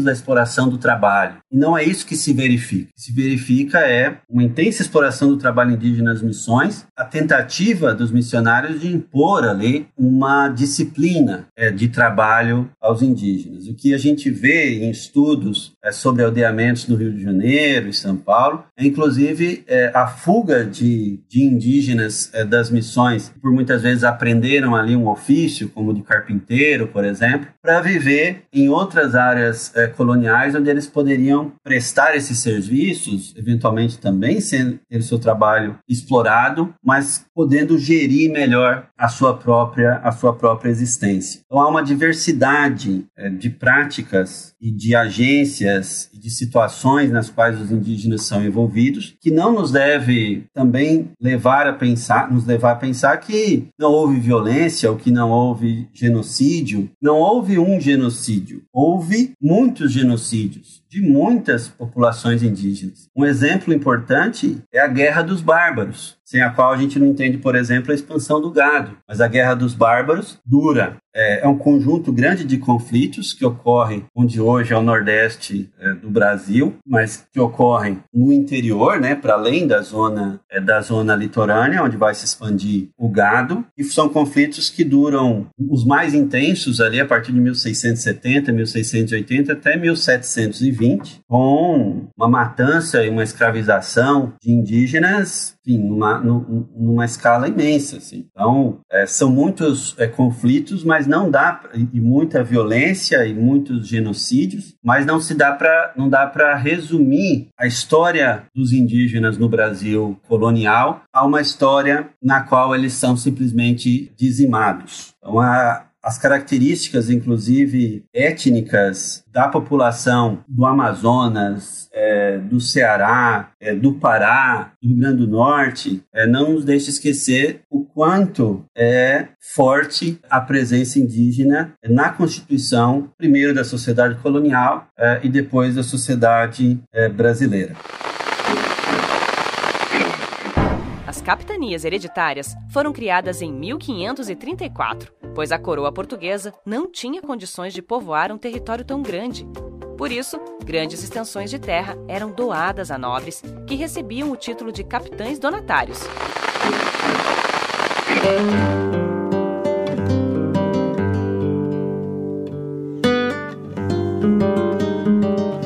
da exploração do trabalho. E não é isso que se verifica. O que se verifica é uma intensa exploração do trabalho indígena nas missões, a tentativa dos missionários de impor ali um uma disciplina é, de trabalho aos indígenas. O que a gente vê em estudos é, sobre aldeamentos no Rio de Janeiro e São Paulo é, inclusive, é, a fuga de, de indígenas é, das missões, por muitas vezes aprenderam ali um ofício, como de carpinteiro, por exemplo, para viver em outras áreas é, coloniais onde eles poderiam prestar esses serviços, eventualmente também sendo ter seu trabalho explorado, mas podendo gerir melhor a sua própria a sua própria existência. Então há uma diversidade é, de práticas e de agências e de situações nas quais os indígenas são envolvidos, que não nos deve também levar a pensar, nos levar a pensar que não houve violência ou que não houve genocídio. Não houve um genocídio, houve muitos genocídios de muitas populações indígenas. Um exemplo importante é a Guerra dos Bárbaros, sem a qual a gente não entende, por exemplo, a expansão do gado. Mas a Guerra dos Bárbaros dura é, é, um conjunto grande de conflitos que ocorrem onde hoje é o nordeste é, do Brasil, mas que ocorrem no interior, né, para além da zona é, da zona litorânea, onde vai se expandir o gado, e são conflitos que duram os mais intensos ali a partir de 1670, 1680 até 1720, com uma matança e uma escravização de indígenas enfim, numa, numa escala imensa. Assim. Então, é, são muitos é, conflitos, mas não dá, e muita violência e muitos genocídios, mas não se dá para não dá para resumir a história dos indígenas no Brasil colonial a uma história na qual eles são simplesmente dizimados. Então, a, as características, inclusive étnicas, da população do Amazonas, é, do Ceará, é, do Pará, do Rio Grande do Norte, é, não nos deixa esquecer o quanto é forte a presença indígena na Constituição, primeiro da sociedade colonial é, e depois da sociedade é, brasileira. Capitanias hereditárias foram criadas em 1534, pois a coroa portuguesa não tinha condições de povoar um território tão grande. Por isso, grandes extensões de terra eram doadas a nobres, que recebiam o título de capitães donatários.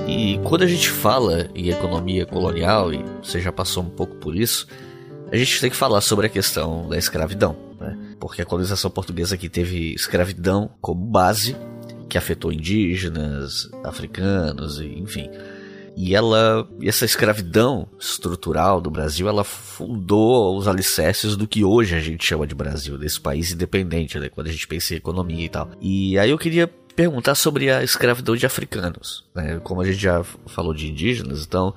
E quando a gente fala em economia colonial, e você já passou um pouco por isso, a gente tem que falar sobre a questão da escravidão, né? Porque a colonização portuguesa aqui teve escravidão como base que afetou indígenas, africanos, enfim. E ela, essa escravidão estrutural do Brasil, ela fundou os alicerces do que hoje a gente chama de Brasil, desse país independente, né? Quando a gente pensa em economia e tal. E aí eu queria perguntar sobre a escravidão de africanos, né? Como a gente já falou de indígenas, então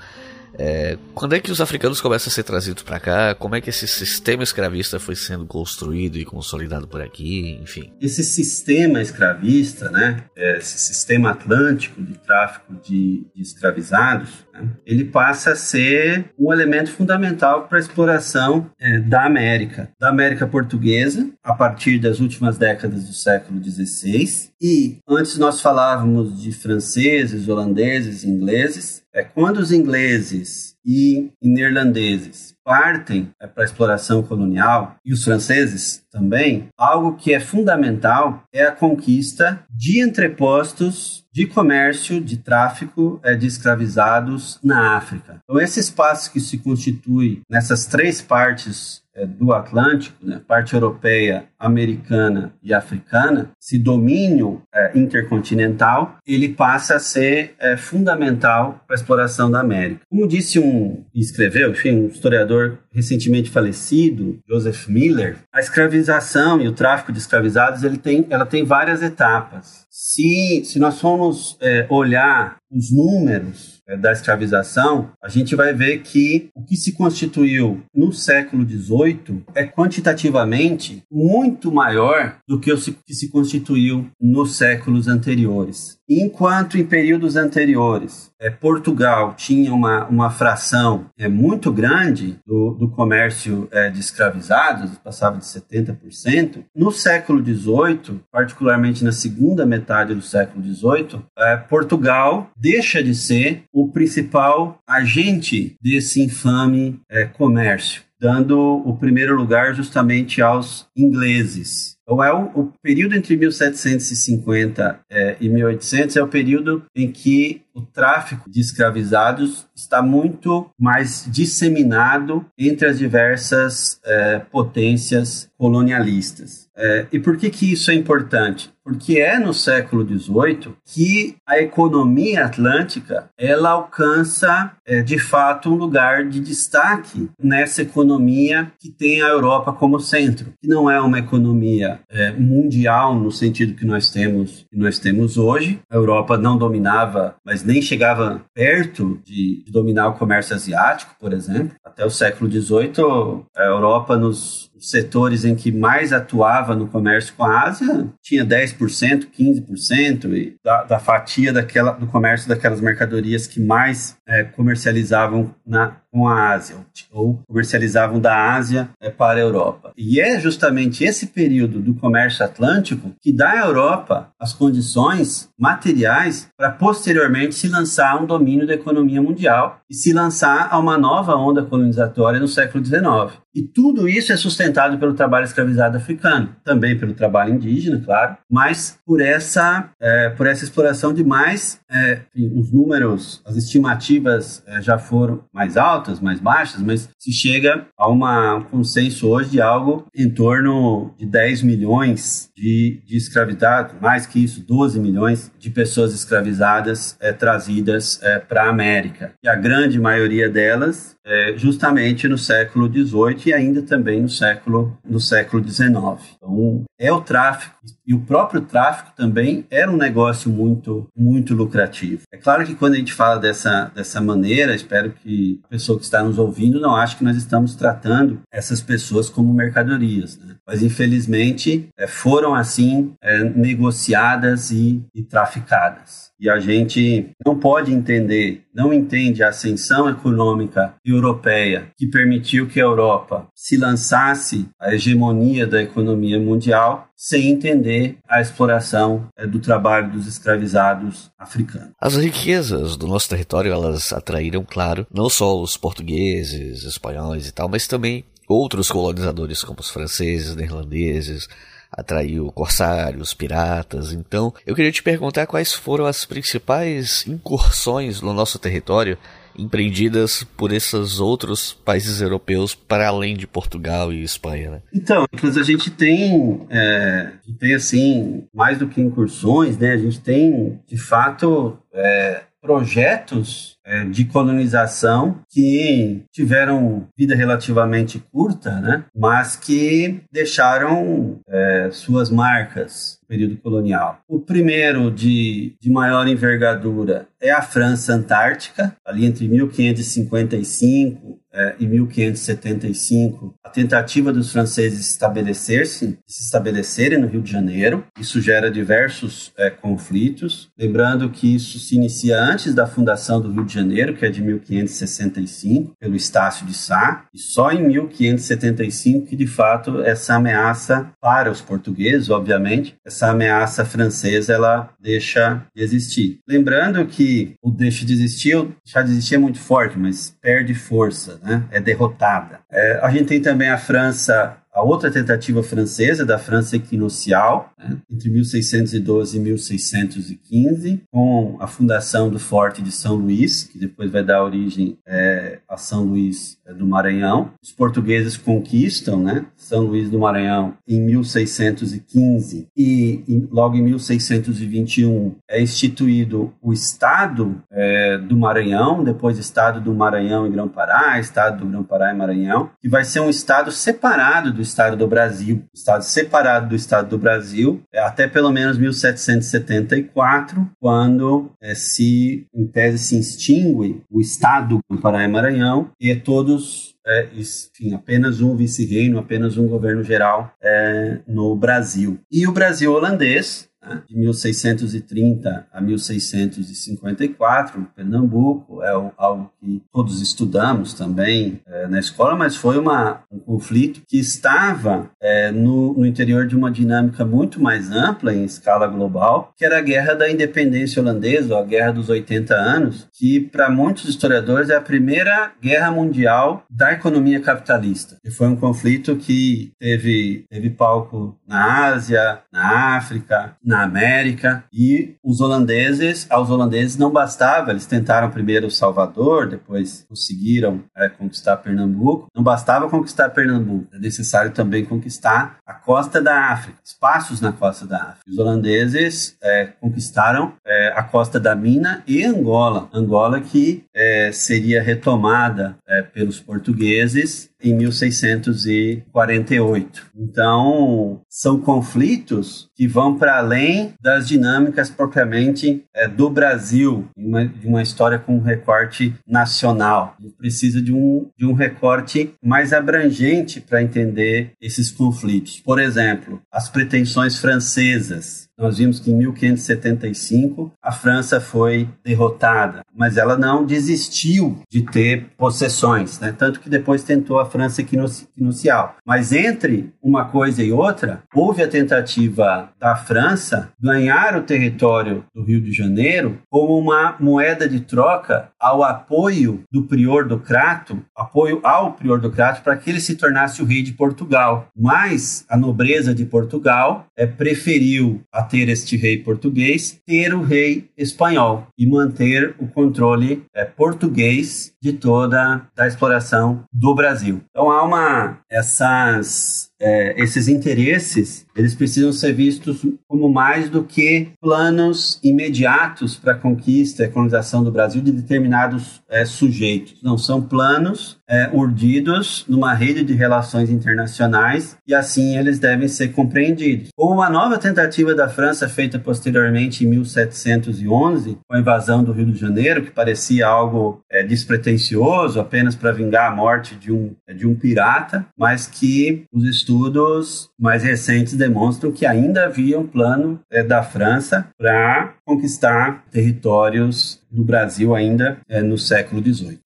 é, quando é que os africanos começam a ser trazidos para cá? Como é que esse sistema escravista foi sendo construído e consolidado por aqui? Enfim. Esse sistema escravista, né, esse sistema atlântico de tráfico de, de escravizados, né, ele passa a ser um elemento fundamental para a exploração é, da América, da América portuguesa, a partir das últimas décadas do século XVI. E antes nós falávamos de franceses, holandeses, ingleses. É quando os ingleses e neerlandeses partem é, para a exploração colonial e os franceses também, algo que é fundamental é a conquista de entrepostos de comércio, de tráfico é, de escravizados na África. Então, esse espaço que se constitui nessas três partes do Atlântico, né, parte europeia, americana e africana, esse domínio é, intercontinental, ele passa a ser é, fundamental para a exploração da América. Como disse um, escreveu, enfim, um historiador recentemente falecido, Joseph Miller, a escravização e o tráfico de escravizados ele tem, ela tem várias etapas. Se, se nós formos é, olhar os números é, da escravização, a gente vai ver que o que se constituiu no século XVIII é quantitativamente muito maior do que o que se constituiu nos séculos anteriores. Enquanto em períodos anteriores é, Portugal tinha uma, uma fração é, muito grande do, do comércio é, de escravizados, passava de 70%, no século XVIII, particularmente na segunda metade do século XVIII, é, Portugal deixa de ser o principal agente desse infame é, comércio dando o primeiro lugar justamente aos ingleses. Então, é o, o período entre 1750 é, e 1800 é o período em que o tráfico de escravizados está muito mais disseminado entre as diversas é, potências colonialistas. É, e por que, que isso é importante? Porque é no século XVIII que a economia atlântica ela alcança é, de fato um lugar de destaque nessa economia que tem a Europa como centro, que não é uma economia é, mundial no sentido que nós temos que nós temos hoje. A Europa não dominava, mas nem chegava perto de, de dominar o comércio asiático, por exemplo. Até o século XVIII, a Europa nos setores em que mais atuava no comércio com a Ásia tinha 10%, 15% e da, da fatia daquela, do comércio daquelas mercadorias que mais é, comercializavam na, com a Ásia, ou comercializavam da Ásia é, para a Europa. E é justamente esse período do comércio atlântico que dá à Europa as condições materiais para posteriormente se lançar a um domínio da economia mundial e se lançar a uma nova onda colonizatória no século XIX. E tudo isso é sustentado pelo trabalho escravizado africano, também pelo trabalho indígena, claro, mas por essa, é, por essa exploração de mais, é, os números, as estimativas é, já foram mais altas, mais baixas, mas se chega a uma, um consenso hoje de algo em torno de 10 milhões de, de escravizados, mais que isso, 12 milhões de pessoas escravizadas é, trazidas é, para a América. E a grande maioria delas é, justamente no século XVIII e ainda também no século no século XIX. Então é o tráfico e o próprio tráfico também era um negócio muito muito lucrativo. É claro que quando a gente fala dessa dessa maneira, espero que a pessoa que está nos ouvindo não ache que nós estamos tratando essas pessoas como mercadorias, né? mas infelizmente é, foram assim é, negociadas e, e traficadas. E a gente não pode entender, não entende a ascensão econômica europeia que permitiu que a Europa se lançasse à hegemonia da economia mundial sem entender a exploração é, do trabalho dos escravizados africanos. As riquezas do nosso território, elas atraíram, claro, não só os portugueses, espanhóis e tal, mas também outros colonizadores como os franceses, neerlandeses, atraiu corsários, piratas. Então, eu queria te perguntar quais foram as principais incursões no nosso território empreendidas por esses outros países europeus para além de Portugal e Espanha, né? Então, inclusive a gente tem, é, tem assim, mais do que incursões, né? A gente tem, de fato, é, projetos é, de colonização que tiveram vida relativamente curta, né? mas que deixaram é, suas marcas no período colonial. O primeiro de, de maior envergadura é a França Antártica, ali entre 1555 é, em 1575, a tentativa dos franceses estabelecer-se, se estabelecerem no Rio de Janeiro. Isso gera diversos é, conflitos. Lembrando que isso se inicia antes da fundação do Rio de Janeiro, que é de 1565, pelo Estácio de Sá, e só em 1575 que, de fato, essa ameaça para os portugueses, obviamente, essa ameaça francesa, ela deixa de existir. Lembrando que o deixa de existir, deixar de existir é muito forte, mas perde força né? é derrotada. É, a gente tem também a França a outra tentativa francesa, da França equinocial, né, entre 1612 e 1615, com a fundação do Forte de São Luís, que depois vai dar origem é, a São Luís é, do Maranhão. Os portugueses conquistam né, São Luís do Maranhão em 1615 e, e logo em 1621 é instituído o Estado é, do Maranhão, depois Estado do Maranhão e Grão-Pará, Estado do Grão-Pará e Maranhão, que vai ser um Estado separado do Estado do Brasil, Estado separado do Estado do Brasil, é, até pelo menos 1774, quando é, se, em tese, se extingue o Estado do Pará e Maranhão e todos é, enfim, apenas um vice-reino, apenas um governo geral é, no Brasil. E o Brasil holandês, né, de 1630 a 1654, Pernambuco, é algo que todos estudamos também é, na escola, mas foi uma, um conflito que estava é, no, no, interior de uma dinâmica muito mais ampla em escala global, que era a Guerra da Independência Holandesa, ou a Guerra dos 80 Anos, que para muitos historiadores é a primeira guerra mundial da economia capitalista. E foi um conflito que teve, teve palco na Ásia, na África, na América e os holandeses, aos holandeses não bastava, eles tentaram primeiro Salvador, depois conseguiram é, conquistar Pernambuco. Não bastava conquistar Pernambuco, é necessário também conquistar a costa da África, espaços na costa da África. Os holandeses é, conquistaram é, a costa da Mina e Angola, Angola que é, seria retomada é, pelos portugueses em 1648. Então, são conflitos que vão para além das dinâmicas propriamente é, do Brasil, uma, de uma história com um recorte nacional. Precisa de um, de um recorte mais abrangente para entender esses conflitos. Por exemplo, as pretensões francesas nós vimos que em 1575 a França foi derrotada, mas ela não desistiu de ter possessões, né? tanto que depois tentou a França equinocial. Mas entre uma coisa e outra, houve a tentativa da França ganhar o território do Rio de Janeiro como uma moeda de troca ao apoio do prior do Crato, apoio ao prior do Crato para que ele se tornasse o rei de Portugal. Mas a nobreza de Portugal é, preferiu a ter este rei português, ter o rei espanhol e manter o controle é, português de toda a exploração do Brasil. Então há uma essas é, esses interesses eles precisam ser vistos como mais do que planos imediatos para a conquista e colonização do Brasil de determinados é, sujeitos. Não, são planos é, urdidos numa rede de relações internacionais e assim eles devem ser compreendidos. Houve uma nova tentativa da França feita posteriormente em 1711, com a invasão do Rio de Janeiro, que parecia algo é, despretensioso, apenas para vingar a morte de um, de um pirata, mas que os estudos mais recentes demonstram que ainda havia um plano é, da França para conquistar territórios do Brasil ainda é, no século XVIII.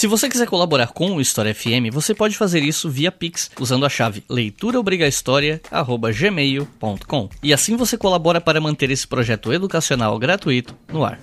Se você quiser colaborar com o História FM, você pode fazer isso via Pix usando a chave leituraobrigahistoria@gmail.com. E assim você colabora para manter esse projeto educacional gratuito no ar.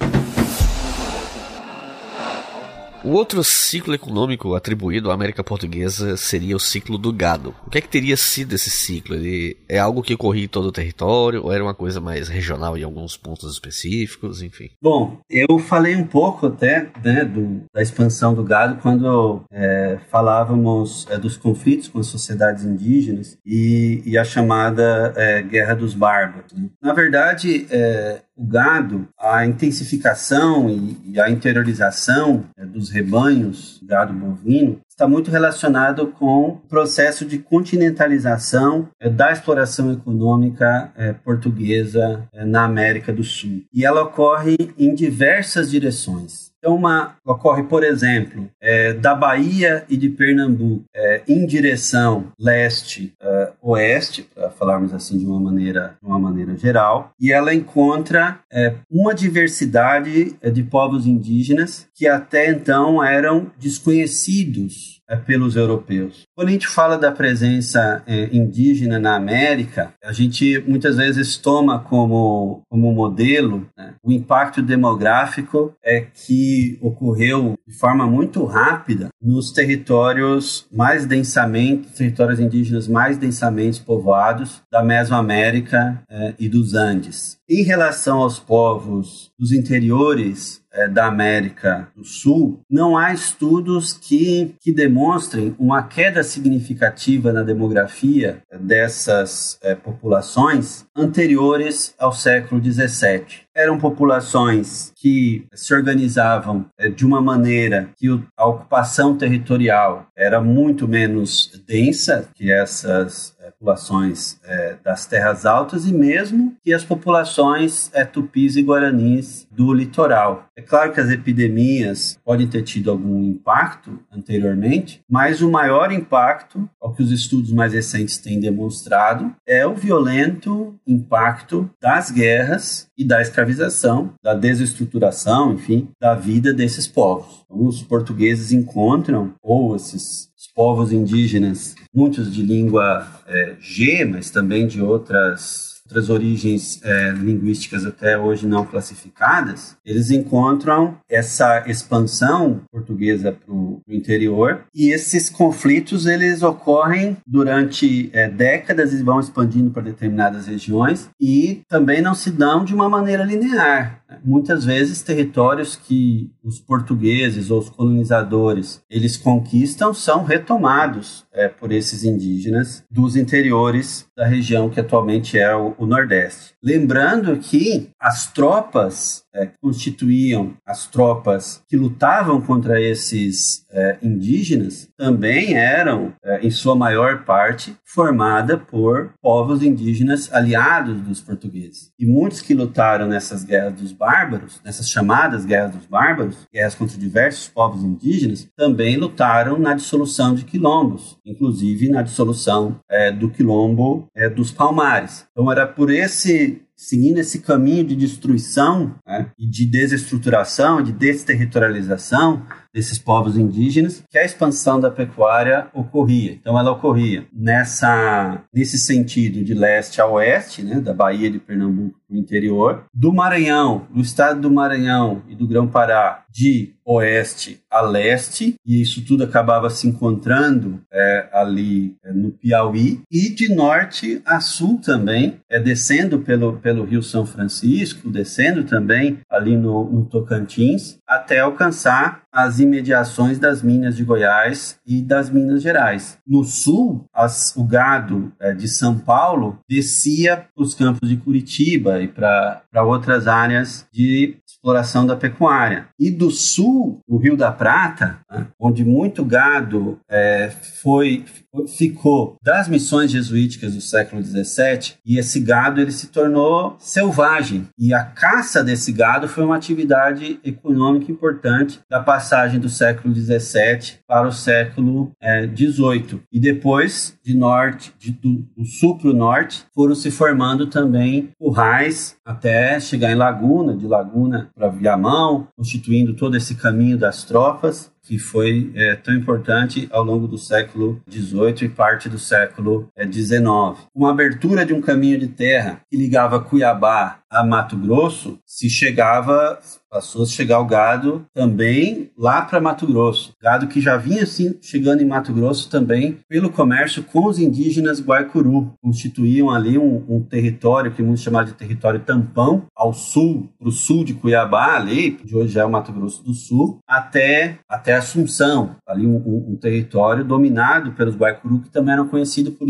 O outro ciclo econômico atribuído à América Portuguesa seria o ciclo do gado. O que é que teria sido esse ciclo? Ele é algo que ocorria em todo o território ou era uma coisa mais regional em alguns pontos específicos, enfim? Bom, eu falei um pouco até né, do, da expansão do gado quando é, falávamos é, dos conflitos com as sociedades indígenas e, e a chamada é, Guerra dos Bárbaros. Né? Na verdade, é, o gado, a intensificação e, a interiorização é, dos rebanhos, gado bovino, está muito relacionado com o processo de continentalização é, da exploração econômica é, portuguesa é, na América do Sul. E ela ocorre em diversas direções. Então, uma, ocorre, por exemplo, é, da Bahia e de Pernambuco é, em direção leste-oeste, é, para falarmos assim de uma maneira, de uma maneira geral, e ela encontra é, uma diversidade é, de povos indígenas que até então eram desconhecidos pelos europeus. Quando a gente fala da presença é, indígena na América, a gente muitas vezes toma como, como modelo né, o impacto demográfico é que ocorreu de forma muito rápida nos territórios mais densamente, territórios indígenas mais densamente povoados da Mesoamérica é, e dos Andes. Em relação aos povos dos interiores é, da América do Sul, não há estudos que, que demonstrem uma queda significativa na demografia dessas é, populações anteriores ao século XVII. Eram populações que se organizavam é, de uma maneira que a ocupação territorial era muito menos densa que essas populações é, das terras altas e mesmo que as populações é, tupis e guaranis do litoral. É claro que as epidemias podem ter tido algum impacto anteriormente, mas o maior impacto, ao que os estudos mais recentes têm demonstrado, é o violento impacto das guerras e da escravização, da desestruturação, enfim, da vida desses povos. Então, os portugueses encontram, ou esses povos indígenas, muitos de língua é, G, mas também de outras outras origens é, linguísticas até hoje não classificadas, eles encontram essa expansão portuguesa para o interior e esses conflitos eles ocorrem durante é, décadas e vão expandindo para determinadas regiões e também não se dão de uma maneira linear. Muitas vezes territórios que os portugueses ou os colonizadores eles conquistam são retomados é, por esses indígenas dos interiores da região que atualmente é o, o Nordeste. Lembrando que as tropas é, constituíam as tropas que lutavam contra esses é, indígenas também eram, é, em sua maior parte, formadas por povos indígenas aliados dos portugueses. E muitos que lutaram nessas guerras dos bárbaros, nessas chamadas guerras dos bárbaros, guerras contra diversos povos indígenas, também lutaram na dissolução de quilombos, inclusive na dissolução é, do quilombo é, dos Palmares. Então era por esse seguindo esse caminho de destruição né, e de desestruturação, de desterritorialização desses povos indígenas, que a expansão da pecuária ocorria. Então, ela ocorria nessa, nesse sentido de leste a oeste, né, da Bahia de Pernambuco para o interior, do Maranhão, do estado do Maranhão e do Grão-Pará, de oeste a leste, e isso tudo acabava se encontrando é, ali é, no Piauí, e de norte a sul também, é, descendo pelo, pelo Rio São Francisco, descendo também ali no, no Tocantins, até alcançar as imediações das Minas de Goiás e das Minas Gerais. No sul, as, o gado é, de São Paulo descia para os campos de Curitiba e para outras áreas de exploração da pecuária. E do sul, o Rio da Prata, né, onde muito gado é, foi ficou das missões jesuíticas do século XVII e esse gado ele se tornou selvagem e a caça desse gado foi uma atividade econômica importante da passagem do século XVII para o século XVIII é, e depois de norte de, do, do sul para o norte foram se formando também currais até chegar em Laguna de Laguna para Viamão constituindo todo esse caminho das tropas que foi é, tão importante ao longo do século XVIII e parte do século XIX. É, Uma abertura de um caminho de terra que ligava Cuiabá a Mato Grosso, se chegava passou a chegar o gado também lá para Mato Grosso. Gado que já vinha assim chegando em Mato Grosso também pelo comércio com os indígenas Guaicuru. Constituíam ali um, um território que muitos chamavam de território tampão, ao sul, para o sul de Cuiabá, ali, de hoje é o Mato Grosso do Sul, até, até Assunção. Ali um, um, um território dominado pelos Guaicuru, que também eram conhecidos por,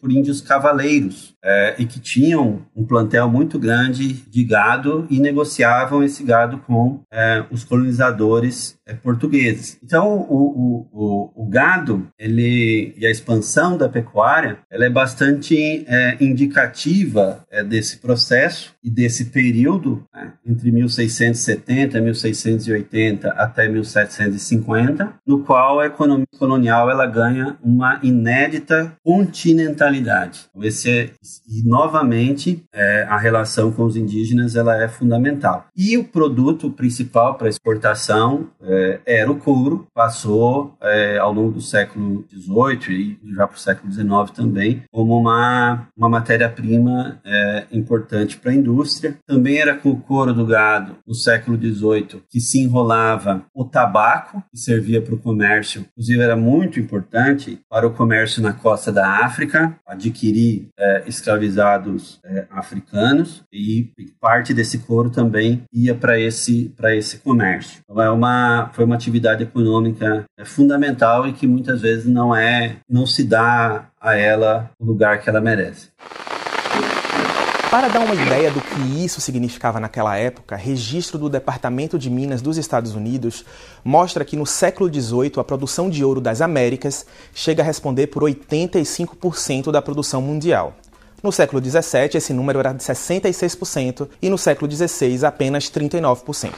por índios cavaleiros, é, e que tinham um plantel muito grande de gado e negociavam esse gado com é, os colonizadores portugueses. Então, o, o, o, gado ele, e a expansão da pecuária ela é bastante é, indicativa é, desse processo e desse período, né, entre 1670 e 1680 até 1750, no qual a economia colonial ela ganha uma inédita continentalidade. Então, esse é, e, novamente, é, a relação com os indígenas ela é fundamental. E o produto principal para exportação é, era o couro, passou é, ao longo do século XVIII e já para o século XIX também, como uma, uma matéria-prima é, importante para a indústria. Também era com o couro do gado, no século XVIII, que se enrolava o tabaco, que servia para o comércio, inclusive era muito importante para o comércio na costa da África, adquirir é, escravizados é, africanos, e, parte desse couro também ia para esse, esse comércio. Então, é uma, foi uma atividade econômica é, fundamental e que muitas vezes não é, não se dá a ela o lugar que ela merece. Para dar uma ideia do que isso significava naquela época, registro do Departamento de Minas dos Estados Unidos mostra que no século XVIII a produção de ouro das Américas chega a responder por 85% da produção mundial. No século XVII, esse número era de 66% e no século XVI, apenas 39%.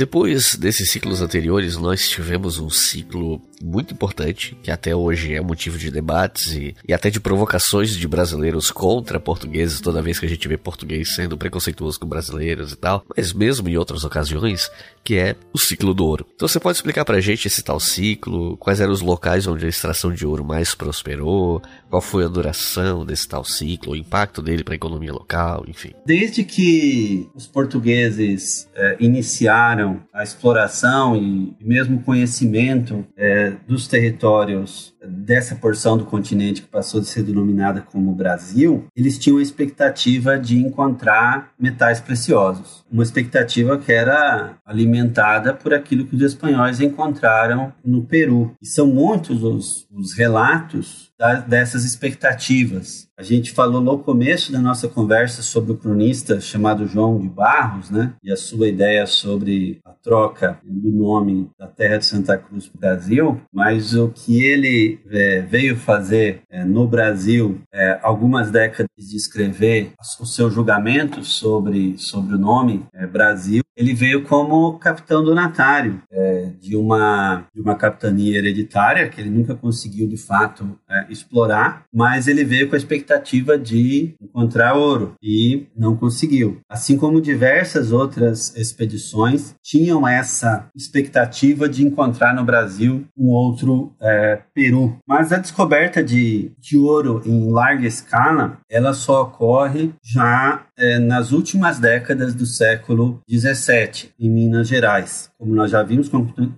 Depois desses ciclos anteriores, nós tivemos um ciclo muito importante, que até hoje é motivo de debates e, e, até de provocações de brasileiros contra portugueses, toda vez que a gente vê português sendo preconceituoso com brasileiros e tal, mas mesmo em outras ocasiões, que é o ciclo do ouro. Então você pode explicar pra gente esse tal ciclo, quais eram os locais onde a extração de ouro mais prosperou, qual foi a duração desse tal ciclo, o impacto dele para a economia local, enfim. Desde que os portugueses é, iniciaram a exploração e mesmo conhecimento é, dos territórios dessa porção do continente que passou de ser denominada como Brasil, eles tinham a expectativa de encontrar metais preciosos. Uma expectativa que era alimentada por aquilo que os espanhóis encontraram no Peru. E são muitos os, os relatos dessas expectativas. A gente falou no começo da nossa conversa sobre o cronista chamado João de Barros, né? E a sua ideia sobre a troca do nome da terra de Santa Cruz para o Brasil, mas o que ele é, veio fazer é, no Brasil, é, algumas décadas de escrever o seu julgamento sobre, sobre o nome é, Brasil, ele veio como capitão donatário é, de, uma, de uma capitania hereditária que ele nunca conseguiu de fato é, explorar, mas ele veio com a expectativa de encontrar ouro e não conseguiu. Assim como diversas outras expedições tinham essa expectativa de encontrar no Brasil um outro é, Peru. Mas a descoberta de, de ouro em larga escala, ela só ocorre já é, nas últimas décadas do século XVII, em Minas Gerais, como nós já vimos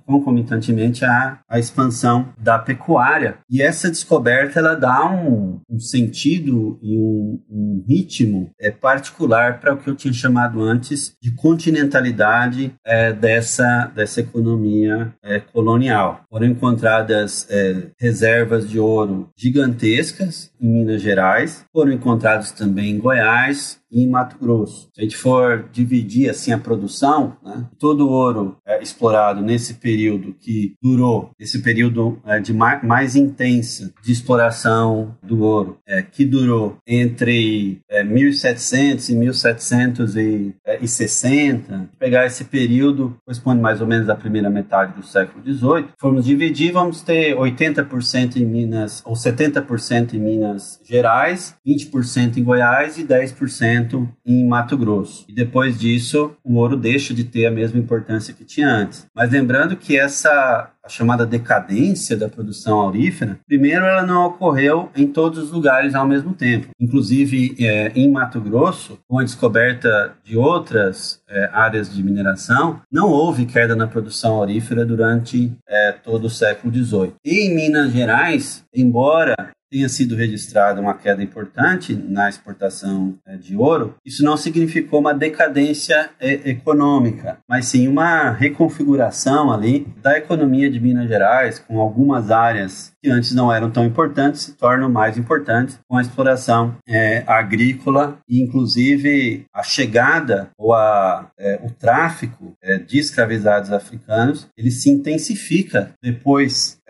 concomitantemente à, à expansão da pecuária. E essa descoberta ela dá um, um sentido e um, um ritmo é, particular para o que eu tinha chamado antes de continentalidade é, dessa, dessa economia é, colonial. Foram encontradas é, reservas de ouro gigantescas em Minas Gerais, foram encontrados também em Goiás, em Mato Grosso. Se a gente for dividir assim a produção, né, todo o ouro é, explorado nesse período que durou, esse período é, de mais, mais, intensa de exploração do ouro, é, que durou entre 1700 é, e 1760, pegar esse período, corresponde mais ou menos à primeira metade do século XVIII, formos dividir, vamos ter 80% em Minas, ou 70% em Minas Gerais, 20% em Goiás e 10% em Mato Grosso. E depois disso, o ouro deixa de ter a mesma importância que tinha antes. Mas lembrando que essa a chamada decadência da produção aurífera, primeiro ela não ocorreu em todos os lugares ao mesmo tempo. Inclusive é, em Mato Grosso, com a descoberta de outras é, áreas de mineração, não houve queda na produção aurífera durante é, todo o século XVIII. E em Minas Gerais, embora tenha sido registrada uma queda importante na exportação eh, de ouro, isso não significou uma decadência eh, econômica, mas sim uma reconfiguração ali da economia de Minas Gerais, com algumas áreas que antes não eram tão importantes se tornam mais importantes com a exploração é, agrícola e inclusive a chegada ou a, é, o tráfico é, de escravizados africanos ele se intensifica depois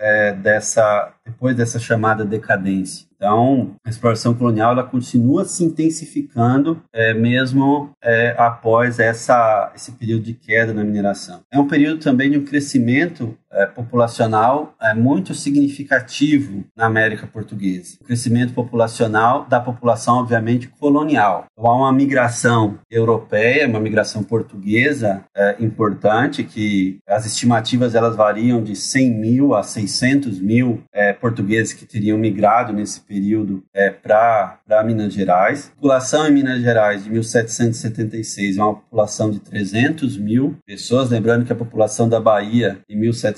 dessa depois dessa chamada decadência então, a exploração colonial ela continua se intensificando é, mesmo é, após essa, esse período de queda na mineração. É um período também de um crescimento é, populacional é, muito significativo na América Portuguesa. O crescimento populacional da população, obviamente, colonial. Então, há uma migração europeia, uma migração portuguesa é, importante, que as estimativas elas variam de 100 mil a 600 mil é, portugueses que teriam migrado nesse período é, para Minas Gerais. A população em Minas Gerais de 1776 é uma população de 300 mil pessoas. Lembrando que a população da Bahia em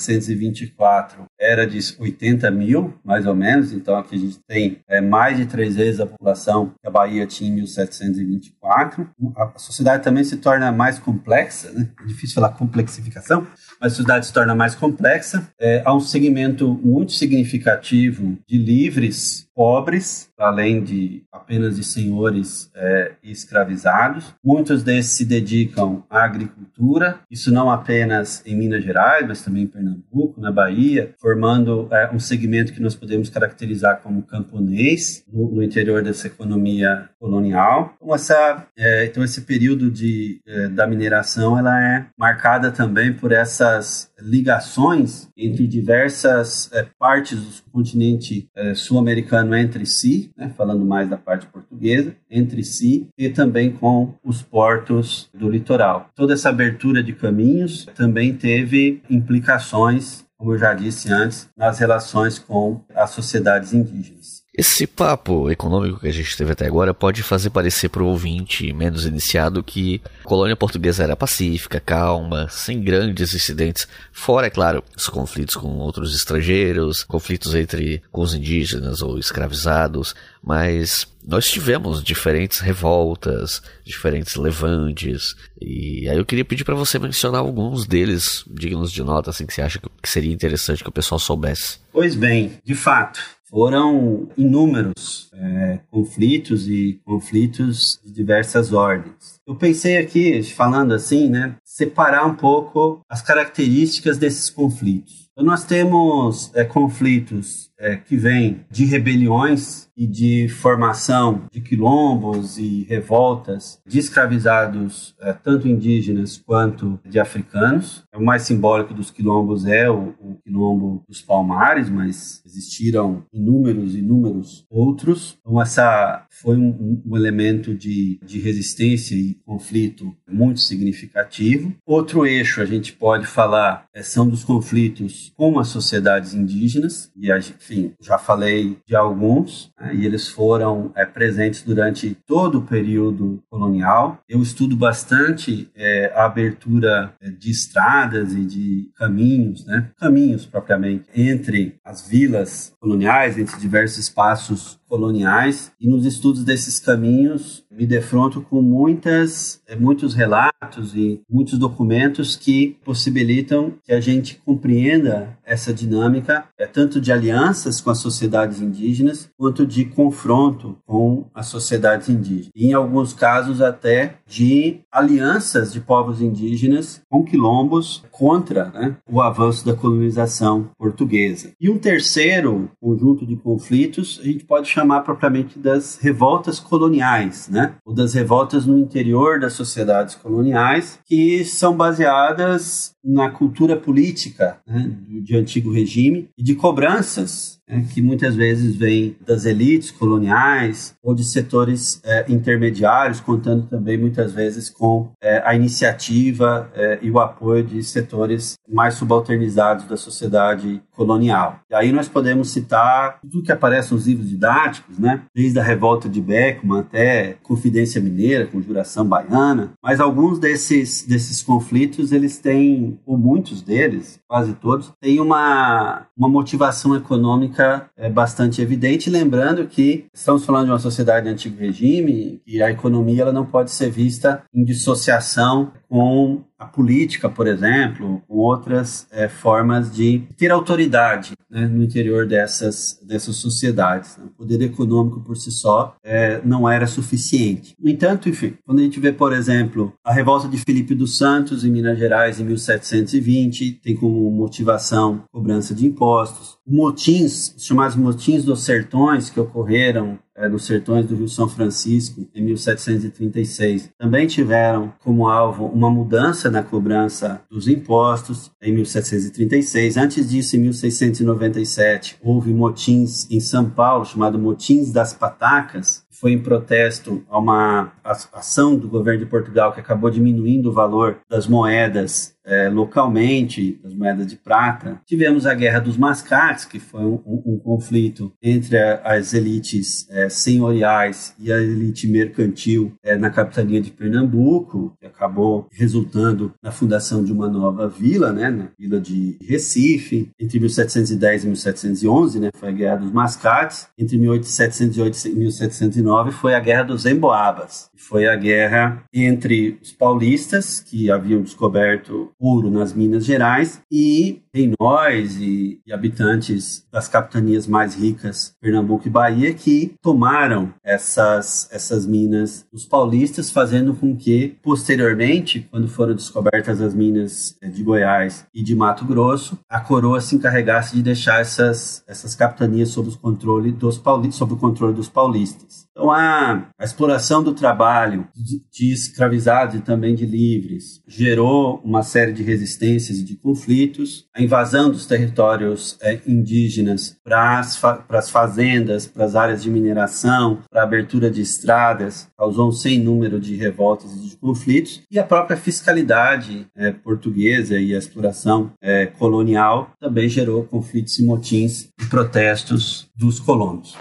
1724 era de 80 mil, mais ou menos. Então aqui a gente tem é, mais de três vezes a população que a Bahia tinha em 1724. A sociedade também se torna mais complexa, né? é difícil falar complexificação, mas a sociedade se torna mais complexa. É, há um segmento muito significativo de livres pobres, além de apenas de senhores é, escravizados. Muitos desses se dedicam à agricultura, isso não apenas em Minas Gerais, mas também em Pernambuco, na Bahia, formando é, um segmento que nós podemos caracterizar como camponês no, no interior dessa economia colonial. Então, essa, é, então esse período de, é, da mineração ela é marcada também por essas ligações entre diversas é, partes do continente é, sul-americano entre si, né, falando mais da parte portuguesa, entre si e também com os portos do litoral. Toda essa abertura de caminhos também teve implicações, como eu já disse antes, nas relações com as sociedades indígenas. Esse papo econômico que a gente teve até agora pode fazer parecer para o ouvinte menos iniciado que a colônia portuguesa era pacífica, calma, sem grandes incidentes, fora, é claro, os conflitos com outros estrangeiros, conflitos entre com os indígenas ou escravizados, mas nós tivemos diferentes revoltas, diferentes levantes, e aí eu queria pedir para você mencionar alguns deles dignos de nota, assim, que você acha que seria interessante que o pessoal soubesse. Pois bem, de fato, foram inúmeros é, conflitos e conflitos de diversas ordens. Eu pensei aqui, falando assim, né, separar um pouco as características desses conflitos. Então, nós temos é, conflitos é, que vêm de rebeliões e de formação de quilombos e revoltas de escravizados, é, tanto indígenas quanto de africanos. O mais simbólico dos quilombos é o, o quilombo dos Palmares, mas existiram inúmeros, inúmeros outros. Então, essa foi um, um elemento de, de resistência e conflito muito significativo. Outro eixo a gente pode falar é, são dos conflitos com as sociedades indígenas, e enfim, já falei de alguns e eles foram é, presentes durante todo o período colonial. Eu estudo bastante é, a abertura é, de estradas e de caminhos, né, caminhos propriamente, entre as vilas coloniais, entre diversos espaços coloniais e nos estudos desses caminhos me defronto com muitas é, muitos relatos e muitos documentos que possibilitam que a gente compreenda essa dinâmica é tanto de alianças com as sociedades indígenas quanto de confronto com as sociedades indígenas. E em alguns casos até de alianças de povos indígenas com quilombos contra né, o avanço da colonização portuguesa e um terceiro conjunto de conflitos a gente pode chamar propriamente das revoltas coloniais, né? Ou das revoltas no interior das sociedades coloniais, que são baseadas na cultura política né, de antigo regime e de cobranças né, que muitas vezes vem das elites coloniais ou de setores é, intermediários, contando também muitas vezes com é, a iniciativa é, e o apoio de setores mais subalternizados da sociedade colonial. E aí nós podemos citar tudo que aparece nos livros didáticos, né? desde a revolta de Beckman até Confidência Mineira, Conjuração Baiana, mas alguns desses, desses conflitos eles têm, ou muitos deles, quase todos, têm uma, uma motivação econômica é, bastante evidente, lembrando que estamos falando de uma sociedade de antigo regime e a economia ela não pode ser vista em dissociação com a política, por exemplo, com outras é, formas de ter autoridade né, no interior dessas, dessas sociedades. Né? O poder econômico por si só é, não era suficiente. No entanto, enfim, quando a gente vê, por exemplo, a revolta de Felipe dos Santos em Minas Gerais em 1720, tem como motivação cobrança de impostos. Motins, chamados motins dos sertões, que ocorreram é, nos sertões do Rio São Francisco, em 1736, também tiveram como alvo uma mudança na cobrança dos impostos em 1736. Antes disso, em 1697, houve motins em São Paulo, chamado Motins das Patacas, foi em protesto a uma ação do governo de Portugal que acabou diminuindo o valor das moedas é, localmente, das moedas de prata. Tivemos a Guerra dos Mascates, que foi um, um, um conflito entre a, as elites é, senhoriais e a elite mercantil é, na capitania de Pernambuco, que acabou resultando na fundação de uma nova vila, né, na vila de Recife, entre 1710 e 1711, né, foi a Guerra dos Mascates. Entre 1708 e 1709 foi a Guerra dos Emboabas, foi a guerra entre os paulistas, que haviam descoberto ouro nas Minas Gerais e reinóis e, e, habitantes das capitanias mais ricas, Pernambuco e Bahia, que tomaram essas, essas minas dos paulistas, fazendo com que, posteriormente, quando foram descobertas as minas eh, de Goiás e de Mato Grosso, a coroa se encarregasse de deixar essas, essas capitanias sob o controle dos paulistas, sob o controle dos paulistas. Então, a, a exploração do trabalho de, de escravizados e também de livres gerou uma série de resistências e de conflitos. A invasão dos territórios é, indígenas para as, fa as fazendas, para as áreas de mineração, para a abertura de estradas, causou um sem número de revoltas e de conflitos. E a própria fiscalidade é, portuguesa e a exploração é, colonial também gerou conflitos e motins e protestos dos colonos.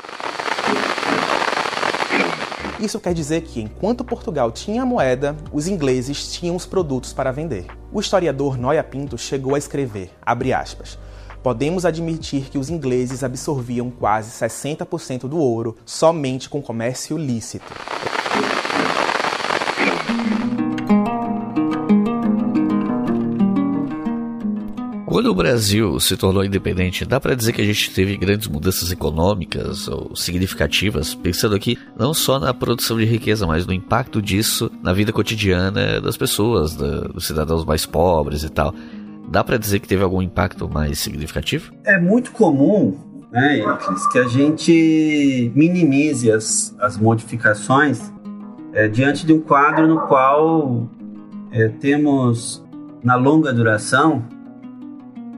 Isso quer dizer que, enquanto Portugal tinha a moeda, os ingleses tinham os produtos para vender. O historiador Noia Pinto chegou a escrever, aspas, podemos admitir que os ingleses absorviam quase 60% do ouro somente com comércio lícito. Quando o Brasil se tornou independente, dá para dizer que a gente teve grandes mudanças econômicas ou significativas, pensando aqui não só na produção de riqueza, mas no impacto disso na vida cotidiana das pessoas, dos cidadãos mais pobres e tal. Dá para dizer que teve algum impacto mais significativo? É muito comum, né, que a gente minimize as, as modificações é, diante de um quadro no qual é, temos na longa duração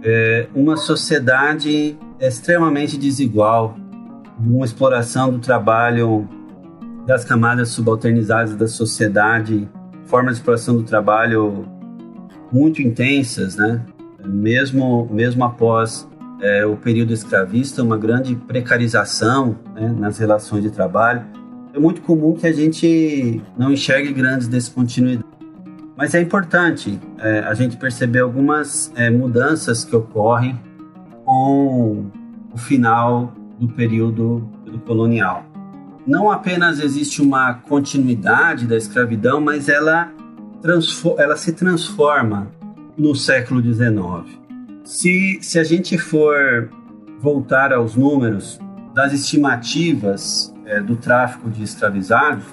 é uma sociedade extremamente desigual, uma exploração do trabalho das camadas subalternizadas da sociedade, formas de exploração do trabalho muito intensas, né? Mesmo, mesmo após é, o período escravista, uma grande precarização né, nas relações de trabalho. É muito comum que a gente não enxergue grandes descontinuidades. Mas é importante é, a gente perceber algumas é, mudanças que ocorrem com o final do período do colonial. Não apenas existe uma continuidade da escravidão, mas ela, ela se transforma no século XIX. Se, se a gente for voltar aos números das estimativas é, do tráfico de escravizados,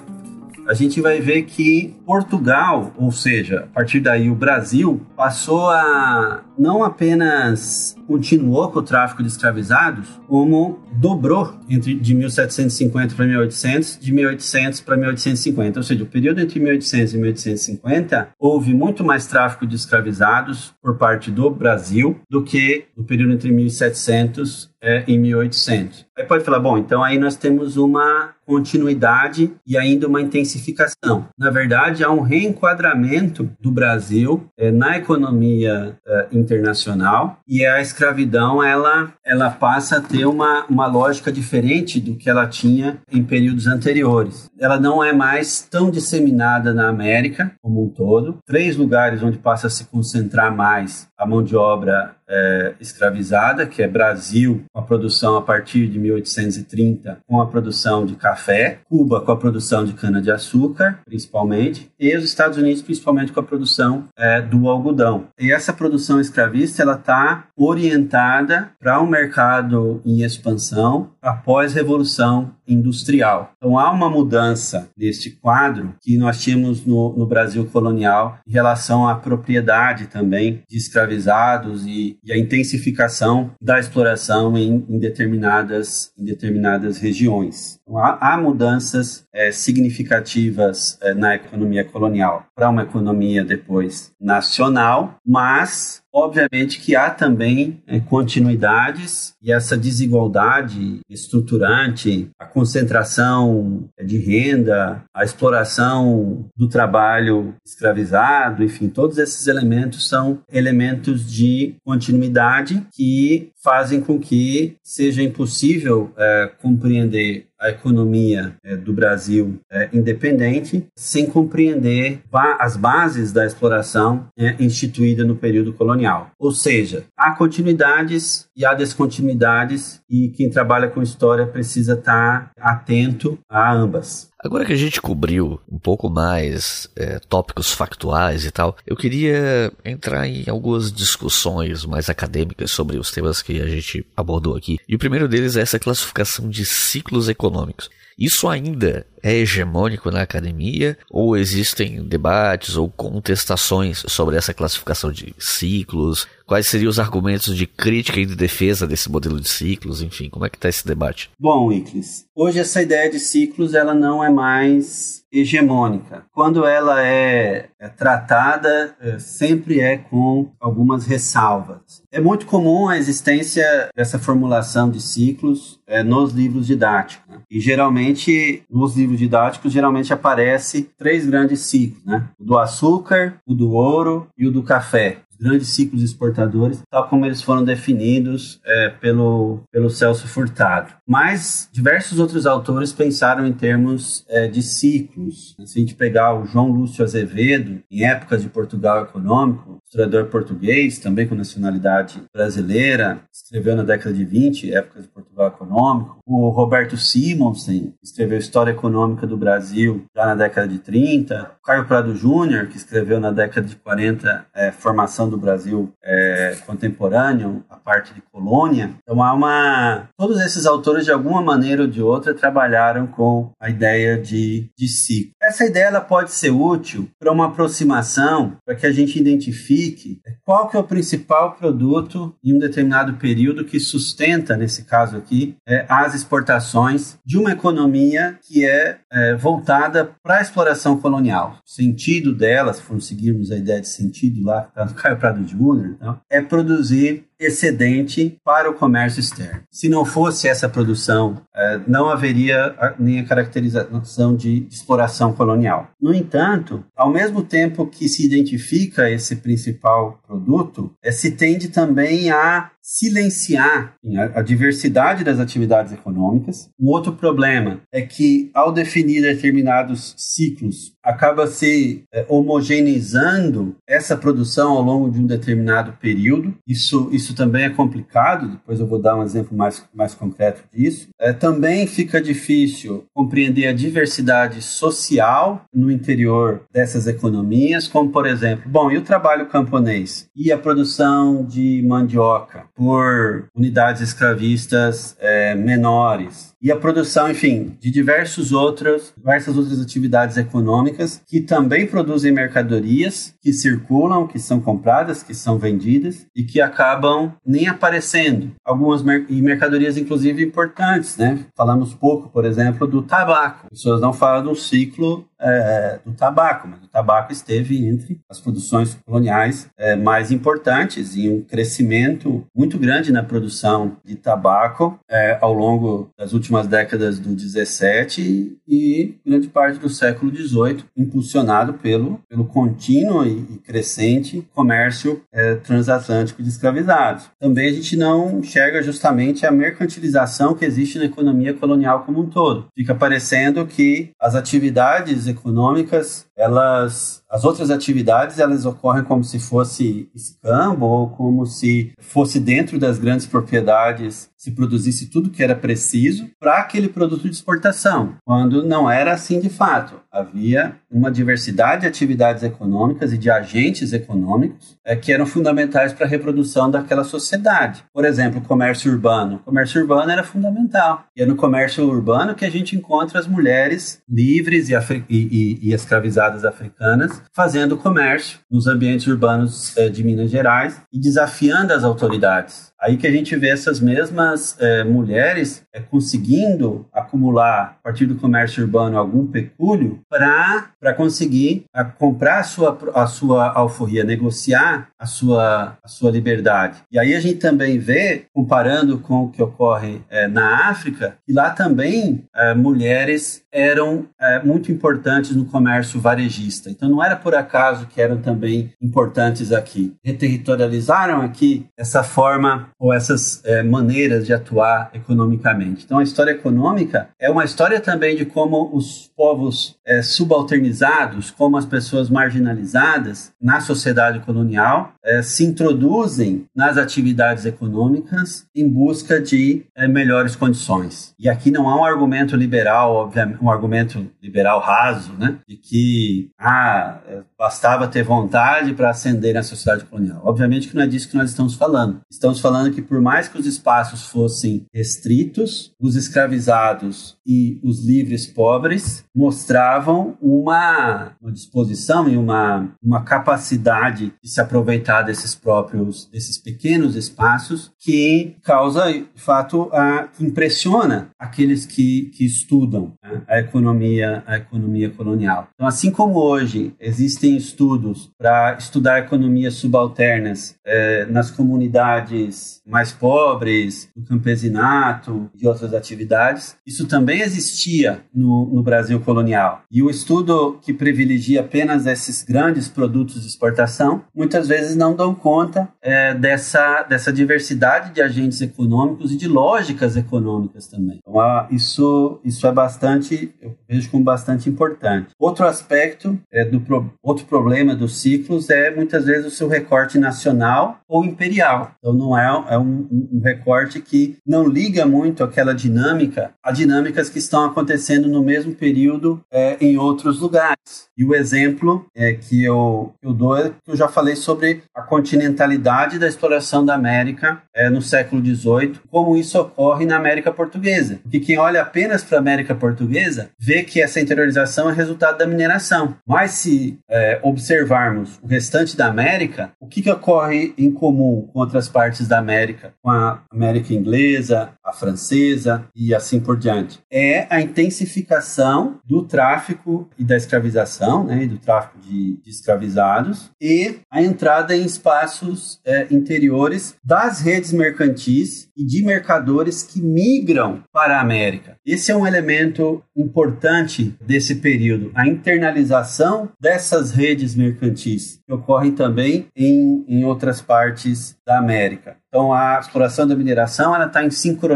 a gente vai ver que Portugal, ou seja, a partir daí o Brasil, passou a não apenas continuou com o tráfico de escravizados, como dobrou entre de 1750 para 1800, de 1800 para 1850. Ou seja, o período entre 1800 e 1850 houve muito mais tráfico de escravizados por parte do Brasil do que no período entre 1700 é, e 1800. Aí pode falar, bom, então aí nós temos uma continuidade e ainda uma intensificação. Na verdade, há um reenquadramento do Brasil é, na economia é, internacional e a escravidão ela, ela passa a ter uma, uma lógica diferente do que ela tinha em períodos anteriores. Ela não é mais tão disseminada na América como um todo. Três lugares onde passa a se concentrar mais a mão de obra é, escravizada, que é Brasil, com a produção a partir de 1830, com a produção de café, Cuba com a produção de cana-de-açúcar, principalmente, e os Estados Unidos, principalmente com a produção é, do algodão. E essa produção escravista ela está orientada para um mercado em expansão após Revolução Industrial. Então há uma mudança neste quadro que nós tínhamos no, no Brasil colonial em relação à propriedade também de escravizados e, e a intensificação da exploração em, em, determinadas, em determinadas regiões. Então, há, há mudanças é, significativas é, na economia colonial para uma economia depois nacional, mas Obviamente que há também é, continuidades e essa desigualdade estruturante, a concentração é, de renda, a exploração do trabalho escravizado, enfim, todos esses elementos são elementos de continuidade que fazem com que seja impossível é, compreender a economia é, do Brasil é, independente sem compreender as bases da exploração é, instituída no período colonial. Ou seja, há continuidades e há descontinuidades e quem trabalha com história precisa estar atento a ambas. Agora que a gente cobriu um pouco mais é, tópicos factuais e tal, eu queria entrar em algumas discussões mais acadêmicas sobre os temas que a gente abordou aqui. E o primeiro deles é essa classificação de ciclos econômicos. Isso ainda é hegemônico na academia ou existem debates ou contestações sobre essa classificação de ciclos? Quais seriam os argumentos de crítica e de defesa desse modelo de ciclos? Enfim, como é que está esse debate? Bom, Iclis, hoje essa ideia de ciclos ela não é mais hegemônica. Quando ela é, é tratada, é, sempre é com algumas ressalvas. É muito comum a existência dessa formulação de ciclos é, nos livros didáticos. Né? E geralmente, nos livros didáticos, geralmente aparece três grandes ciclos, né? O do açúcar, o do ouro e o do café grandes ciclos exportadores, tal como eles foram definidos é, pelo, pelo Celso Furtado. Mas diversos outros autores pensaram em termos é, de ciclos. Se a gente pegar o João Lúcio Azevedo, em épocas de Portugal econômico, historiador português, também com nacionalidade brasileira, escreveu na década de 20, épocas de Portugal econômico. O Roberto Simonsen escreveu História Econômica do Brasil já na década de 30. O Caio Prado Júnior, que escreveu na década de 40 é, Formação do Brasil é, Contemporâneo, a parte de colônia. Então há uma... Todos esses autores, de alguma maneira ou de outra, trabalharam com a ideia de, de ciclo. Essa ideia ela pode ser útil para uma aproximação, para que a gente identifique qual que é o principal produto em um determinado período que sustenta, nesse caso aqui, é, as exportações de uma economia que é, é voltada para a exploração colonial. O sentido dela, se formos seguirmos a ideia de sentido lá, que está no Caio Júnior, então, é produzir excedente para o comércio externo. Se não fosse essa produção, é, não haveria nem a caracterização de exploração colonial. No entanto, ao mesmo tempo que se identifica esse principal produto, é, se tende também a silenciar a, diversidade das atividades econômicas. Um outro problema é que, ao definir determinados ciclos, acaba se é, homogeneizando essa produção ao longo de um determinado período. Isso, isso também é complicado, depois eu vou dar um exemplo mais, mais concreto disso. É, também fica difícil compreender a diversidade social no interior dessas economias, como, por exemplo, bom, e o trabalho camponês? E a produção de mandioca? por unidades escravistas é, menores e a produção, enfim, de diversos outros, diversas outras atividades econômicas que também produzem mercadorias que circulam, que são compradas, que são vendidas e que acabam nem aparecendo. Algumas mer e mercadorias, inclusive, importantes, né? Falamos pouco, por exemplo, do tabaco. As pessoas não falam do ciclo é, do tabaco, mas o tabaco esteve entre as produções coloniais é, mais importantes e um crescimento muito grande na produção de tabaco é, ao longo das últimas décadas do 17 e grande parte do século 18, impulsionado pelo, pelo contínuo e, crescente comércio é, transatlântico de escravizados. Também a gente não enxerga justamente a mercantilização que existe na economia colonial como um todo. Fica parecendo que as atividades econômicas, elas as outras atividades elas ocorrem como se fosse escambo ou como se fosse dentro das grandes propriedades se produzisse tudo que era preciso para aquele produto de exportação, quando não era assim de fato. Havia uma diversidade de atividades econômicas e de agentes econômicos é, que eram fundamentais para a reprodução daquela sociedade. Por exemplo, o comércio urbano. O comércio urbano era fundamental. E é no comércio urbano que a gente encontra as mulheres livres e, e, e, e escravizadas africanas fazendo comércio nos ambientes urbanos é, de Minas Gerais e desafiando as autoridades. Aí que a gente vê essas mesmas é, mulheres é, conseguindo acumular, a partir do comércio urbano, algum pecúlio para conseguir a, comprar a sua, a sua alforria, negociar a sua, a sua liberdade. E aí a gente também vê, comparando com o que ocorre é, na África, que lá também é, mulheres eram é, muito importantes no comércio varejista. Então não era por acaso que eram também importantes aqui. Reterritorializaram aqui essa forma ou essas é, maneiras de atuar economicamente. Então a história econômica é uma história também de como os povos é, subalternizados, como as pessoas marginalizadas na sociedade colonial é, se introduzem nas atividades econômicas em busca de melhores condições. E aqui não há um argumento liberal, obviamente, um argumento liberal raso, né, de que ah, bastava ter vontade para ascender na sociedade colonial. Obviamente que não é disso que nós estamos falando. Estamos falando que por mais que os espaços fossem restritos, os escravizados e os livres pobres mostravam uma, uma disposição e uma, uma capacidade de se aproveitar desses próprios, desses pequenos espaços que causa, de fato, a, que impressiona aqueles que, que estudam né, a economia, a economia colonial. Então, assim como hoje existem estudos para estudar economias subalternas é, nas comunidades mais pobres, no campesinato e outras atividades, isso também existia no, no Brasil colonial. E o estudo que privilegia apenas esses grandes produtos de exportação, muitas vezes não dão conta é, dessa, dessa diversidade de agentes econômicos e de lógicas econômicas também. Então, isso, isso é bastante, eu vejo como bastante importante. Outro aspecto é do outro problema dos ciclos é muitas vezes o seu recorte nacional ou imperial. Então não é, é um, um recorte que não liga muito aquela dinâmica a dinâmicas que estão acontecendo no mesmo período é, em outros lugares. E o exemplo é, que eu, eu dou é que eu já falei sobre a continentalidade da exploração da América é, no século XVIII, como isso ocorre na América Portuguesa. Porque quem olha apenas para a América Portuguesa vê que essa interiorização é resultado da mineração. Mas se é, observarmos o restante da América, o que, que ocorre em comum com outras partes da América, com a América inglesa, a francesa e assim por diante? É a intensificação do tráfico e da escravização, né, do tráfico de, de escravizados, e a entrada em espaços é, interiores das redes mercantis e de mercadores que migram para a América. Esse é um elemento importante desse período, a internalização dessas redes mercantis, que ocorrem também em, em outras partes da América. Então, a exploração da mineração está em sincronia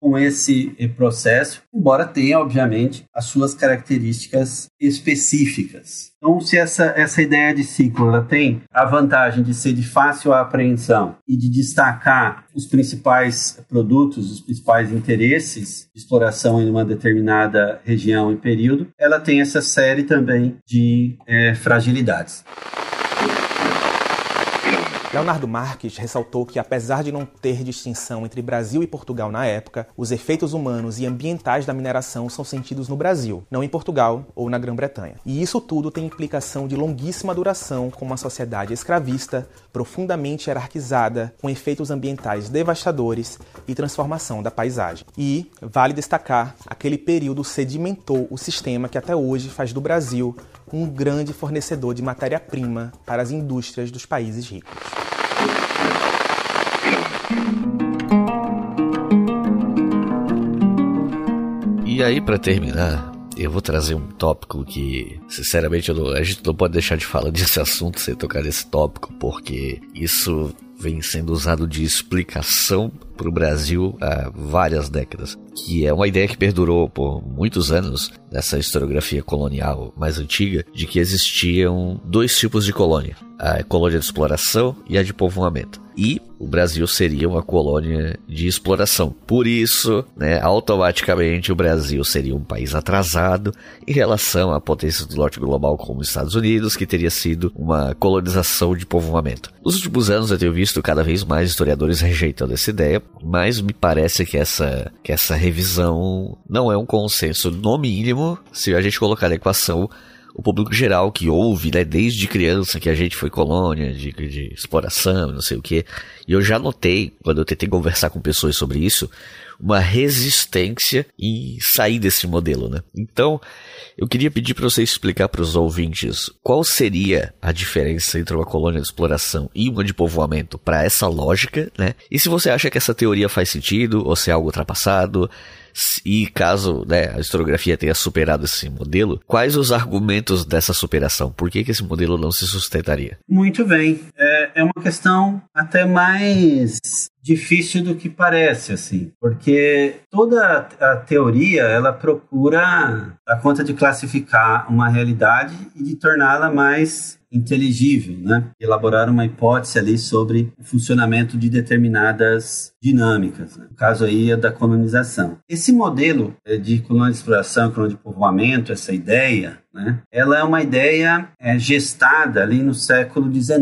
com esse processo, embora tenha, obviamente, as suas características específicas. Então, se essa, essa ideia de ciclo ela tem a vantagem de ser de fácil apreensão e de destacar os principais produtos, os principais interesses de exploração em uma determinada região e período, ela tem essa série também de é, fragilidades. Leonardo Marques ressaltou que, apesar de não ter distinção entre Brasil e Portugal na época, os efeitos humanos e ambientais da mineração são sentidos no Brasil, não em Portugal ou na Grã-Bretanha. E isso tudo tem implicação de longuíssima duração com uma sociedade escravista, profundamente hierarquizada, com efeitos ambientais devastadores e transformação da paisagem. E, vale destacar, aquele período sedimentou o sistema que até hoje faz do Brasil um grande fornecedor de matéria-prima para as indústrias dos países ricos. E aí, para terminar, eu vou trazer um tópico que, sinceramente, não, a gente não pode deixar de falar desse assunto sem tocar nesse tópico, porque isso vem sendo usado de explicação para o Brasil há várias décadas, que é uma ideia que perdurou por muitos anos nessa historiografia colonial mais antiga, de que existiam dois tipos de colônia: a colônia de exploração e a de povoamento. E o Brasil seria uma colônia de exploração. Por isso, né, automaticamente o Brasil seria um país atrasado em relação à potência do norte global como os Estados Unidos, que teria sido uma colonização de povoamento. Nos últimos anos eu tenho visto cada vez mais historiadores rejeitando essa ideia, mas me parece que essa, que essa revisão não é um consenso, no mínimo, se a gente colocar na equação o público geral que ouve, né, desde criança que a gente foi colônia de, de exploração, não sei o que. E eu já notei, quando eu tentei conversar com pessoas sobre isso, uma resistência em sair desse modelo, né? Então, eu queria pedir para você explicar para os ouvintes qual seria a diferença entre uma colônia de exploração e uma de povoamento para essa lógica, né? E se você acha que essa teoria faz sentido ou se é algo ultrapassado, e caso né, a historiografia tenha superado esse modelo, quais os argumentos dessa superação? Por que, que esse modelo não se sustentaria? Muito bem. É, é uma questão até mais difícil do que parece, assim, porque toda a teoria ela procura a conta de classificar uma realidade e de torná-la mais inteligível, né? Elaborar uma hipótese ali sobre o funcionamento de determinadas dinâmicas. Né? No caso aí é da colonização. Esse modelo é, de colônia de exploração, colônia de povoamento, essa ideia, né? Ela é uma ideia é, gestada ali no século XIX.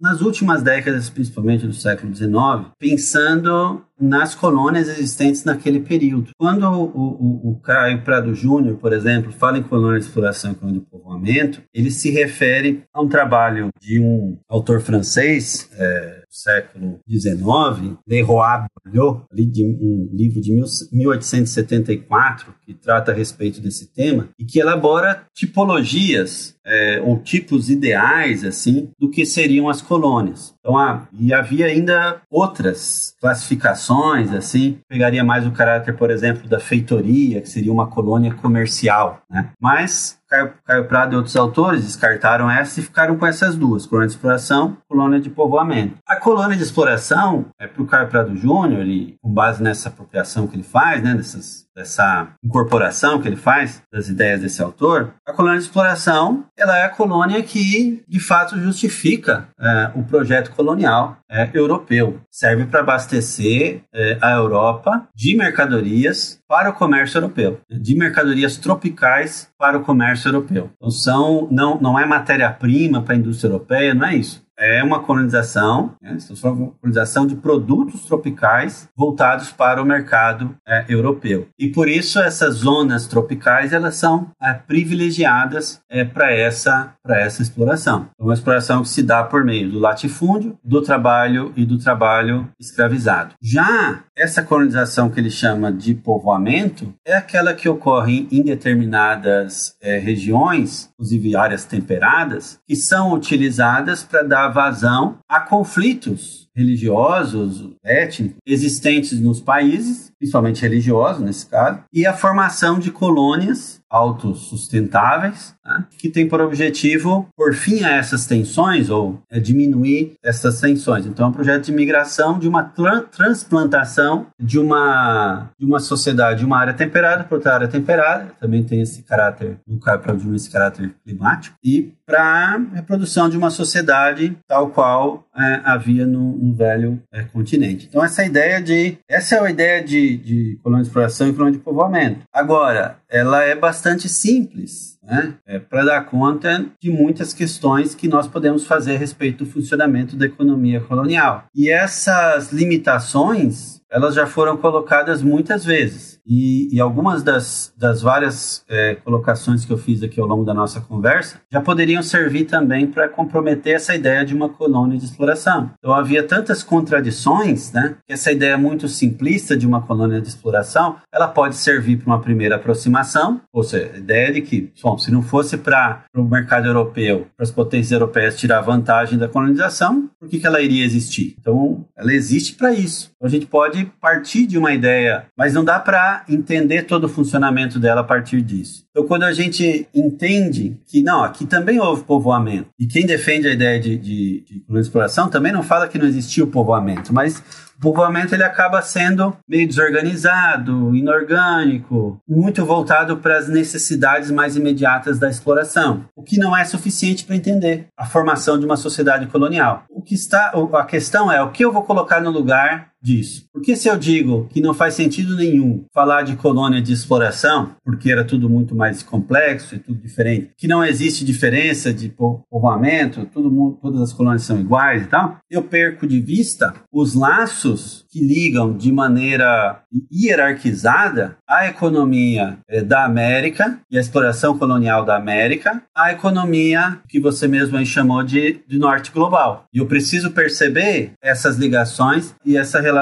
Nas últimas décadas, principalmente do século XIX, pensando nas colônias existentes naquele período. Quando o, o, o Caio Prado Júnior, por exemplo, fala em colônia de exploração e colônia de povoamento, ele se refere a um trabalho de um autor francês, é, século XIX, Leroy Boileau, ali de um livro de 1874, que trata a respeito desse tema, e que elabora tipologias é, ou tipos ideais assim do que seriam as colônias. Então, ah, e havia ainda outras classificações assim, pegaria mais o caráter, por exemplo, da feitoria, que seria uma colônia comercial, né? Mas Caio, Prado e outros autores descartaram essa e ficaram com essas duas, colônia de exploração, colônia de povoamento. A colônia de exploração, é para o Caio Prado Júnior, ele, com base nessa apropriação que ele faz, né, dessas dessa incorporação que ele faz das ideias desse autor, a colônia de exploração ela é a colônia que de fato justifica é, o projeto colonial é, europeu. Serve para abastecer é, a Europa de mercadorias para o comércio europeu, de mercadorias tropicais para o comércio europeu. Então são, não, não é matéria-prima para a indústria europeia, não é isso é uma colonização, né, uma colonização de produtos tropicais voltados para o mercado é, europeu. E por isso essas zonas tropicais elas são é, privilegiadas é, para essa para essa exploração. É uma exploração que se dá por meio do latifúndio, do trabalho e do trabalho escravizado. Já essa colonização que ele chama de povoamento é aquela que ocorre em determinadas é, regiões, inclusive áreas temperadas, que são utilizadas para dar vazão a conflitos religiosos, étnicos, existentes nos países, principalmente religiosos nesse caso, e a formação de colônias autossustentáveis, né, que tem por objetivo por fim a essas tensões ou é, diminuir essas tensões. Então, é um projeto de migração, de uma transplantação de uma, de uma sociedade, de uma área temperada para outra área temperada, também tem esse caráter, no caso, esse caráter climático, e para a reprodução de uma sociedade tal qual é, havia no, no velho é, continente. Então, essa ideia de. Essa é a ideia de, de colônia de exploração e colônia de povoamento. Agora, ela é bastante simples né, é, para dar conta de muitas questões que nós podemos fazer a respeito do funcionamento da economia colonial. E essas limitações elas já foram colocadas muitas vezes. E, e algumas das, das várias é, colocações que eu fiz aqui ao longo da nossa conversa já poderiam servir também para comprometer essa ideia de uma colônia de exploração. Então havia tantas contradições, né, que essa ideia muito simplista de uma colônia de exploração, ela pode servir para uma primeira aproximação, ou seja, a ideia de que, bom, se não fosse para o mercado europeu, para as potências europeias tirar vantagem da colonização, por que, que ela iria existir? Então, ela existe para isso. Então, a gente pode partir de uma ideia, mas não dá para entender todo o funcionamento dela a partir disso. Então, quando a gente entende que, não, aqui também houve povoamento, e quem defende a ideia de, de, de exploração também não fala que não existiu povoamento, mas o povoamento ele acaba sendo meio desorganizado, inorgânico, muito voltado para as necessidades mais imediatas da exploração, o que não é suficiente para entender a formação de uma sociedade colonial. O que está, a questão é o que eu vou colocar no lugar disso. Porque se eu digo que não faz sentido nenhum falar de colônia de exploração, porque era tudo muito mais complexo e tudo diferente, que não existe diferença de povoamento, todo mundo, todas as colônias são iguais e tal, eu perco de vista os laços que ligam de maneira hierarquizada a economia eh, da América e a exploração colonial da América à economia que você mesmo aí chamou de, de norte global. E eu preciso perceber essas ligações e essa relação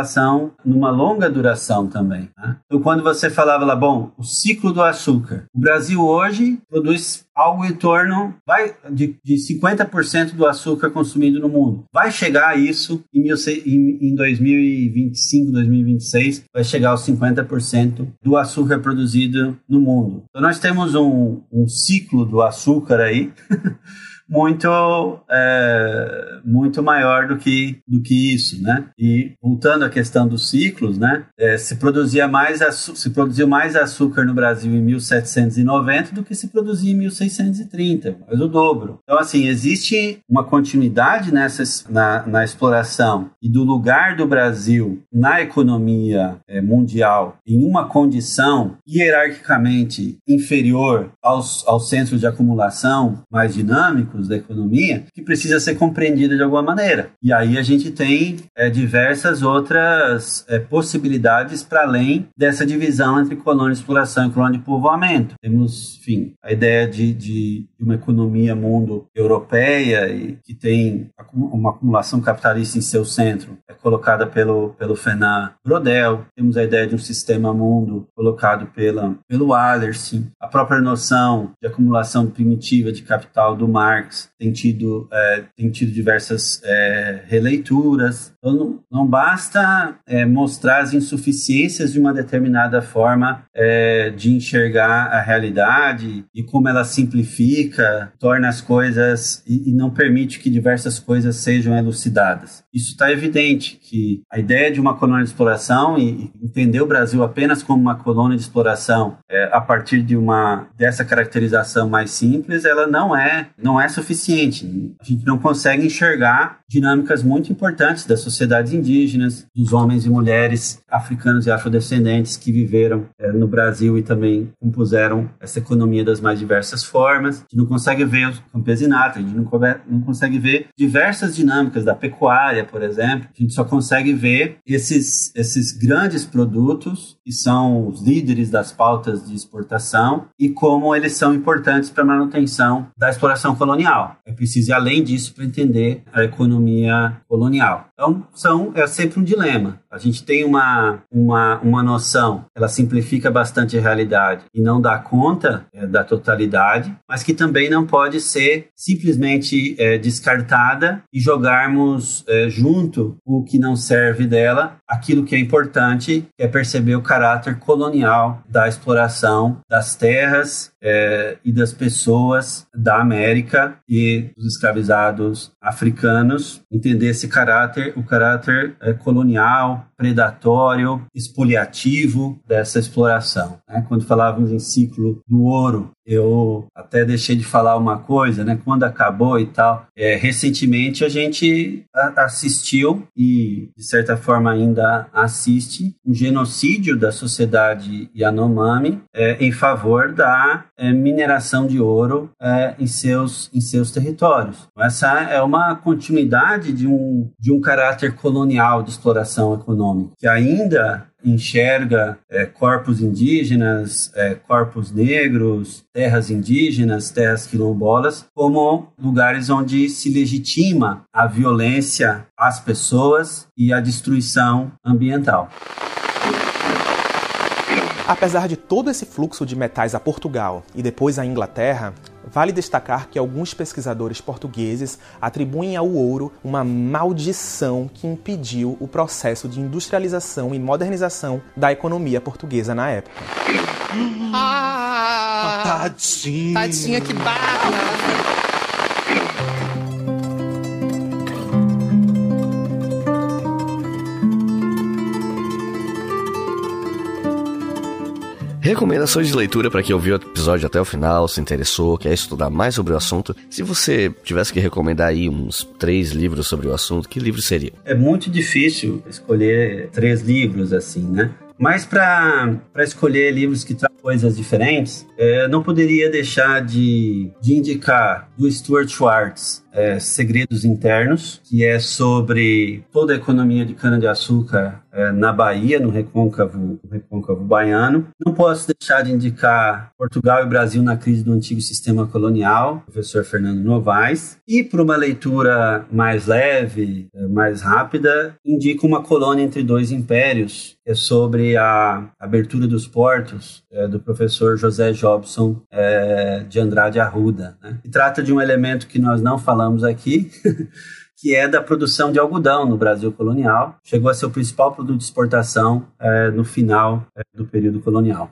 numa longa duração também. Né? Então, quando você falava lá, bom, o ciclo do açúcar. O Brasil hoje produz algo em torno vai, de, de 50% do açúcar consumido no mundo. Vai chegar a isso em, em, em 2025, 2026, vai chegar aos 50% do açúcar produzido no mundo. Então nós temos um, um ciclo do açúcar aí muito é, muito maior do que do que isso, né? E voltando à questão dos ciclos, né? É, se produzia mais se produziu mais açúcar no Brasil em 1790 do que se produzia em 1630, mais o dobro. Então assim existe uma continuidade nessa na, na exploração e do lugar do Brasil na economia é, mundial em uma condição hierarquicamente inferior aos, aos centros de acumulação mais dinâmicos da economia que precisa ser compreendida de alguma maneira. E aí a gente tem é, diversas outras é, possibilidades para além dessa divisão entre colônia de exploração e colônia de povoamento. Temos, enfim, a ideia de, de uma economia mundo europeia e que tem uma acumulação capitalista em seu centro, é colocada pelo, pelo Fernand Brodel. Temos a ideia de um sistema mundo colocado pela, pelo Wallerstein. A própria noção de acumulação primitiva de capital do Marx Marx tem tido, é, tem tido diversas é, releituras. Então, não, não basta é, mostrar as insuficiências de uma determinada forma é, de enxergar a realidade e como ela simplifica, torna as coisas e, e não permite que diversas coisas sejam elucidadas. Isso está evidente que a ideia de uma colônia de exploração e, e entender o Brasil apenas como uma colônia de exploração é, a partir de uma dessa caracterização mais simples, ela não é não é suficiente. A gente não consegue enxergar dinâmicas muito importantes das sociedades indígenas, dos homens e mulheres africanos e afrodescendentes que viveram é, no Brasil e também compuseram essa economia das mais diversas formas. A gente não consegue ver o campesinato, a gente não, não consegue ver diversas dinâmicas da pecuária, por exemplo. A gente só consegue ver esses, esses grandes produtos que são os líderes das pautas de exportação e como eles são importantes para a manutenção da exploração colonial. É preciso além disso para entender a economia colonial. Então, são, é sempre um dilema. A gente tem uma, uma, uma noção, ela simplifica bastante a realidade e não dá conta é, da totalidade, mas que também não pode ser simplesmente é, descartada e jogarmos é, junto o que não serve dela, aquilo que é importante, é perceber o caráter colonial da exploração das terras é, e das pessoas da América e dos escravizados africanos, entender esse caráter, o caráter é, colonial, predatório, expoliativo dessa exploração. Né? Quando falávamos em ciclo do ouro, Eu até deixei de falar uma coisa, né? Quando acabou e tal. É, recentemente a gente assistiu e, de certa forma, ainda assiste um genocídio da sociedade Yanomami é, em favor da é, mineração de ouro é, em, seus, em seus territórios. Essa é uma continuidade de um, de um caráter colonial de exploração econômica, que ainda enxerga é, corpos indígenas, é, corpos negros, terras indígenas, terras quilombolas, como lugares onde se legitima a violência às pessoas e a destruição ambiental. Apesar de todo esse fluxo de metais a Portugal e depois à Inglaterra, vale destacar que alguns pesquisadores portugueses atribuem ao ouro uma maldição que impediu o processo de industrialização e modernização da economia portuguesa na época. Ah, tadinha. Tadinha que barra. Recomendações de leitura para quem ouviu o episódio até o final, se interessou, quer estudar mais sobre o assunto. Se você tivesse que recomendar aí uns três livros sobre o assunto, que livro seria? É muito difícil escolher três livros assim, né? Mas para escolher livros que trazem coisas diferentes, é, não poderia deixar de, de indicar do Stuart Schwartz, é, Segredos Internos, que é sobre toda a economia de cana-de-açúcar na Bahia, no recôncavo, recôncavo baiano. Não posso deixar de indicar Portugal e Brasil na crise do antigo sistema colonial, professor Fernando Novaes. E para uma leitura mais leve, é, mais rápida, indico Uma Colônia entre Dois Impérios, é sobre a abertura dos portos é, do professor José Jobson é, de Andrade Arruda. Né? E trata de um elemento que nós não falamos aqui, que é da produção de algodão no Brasil colonial. Chegou a ser o principal produto de exportação é, no final é, do período colonial.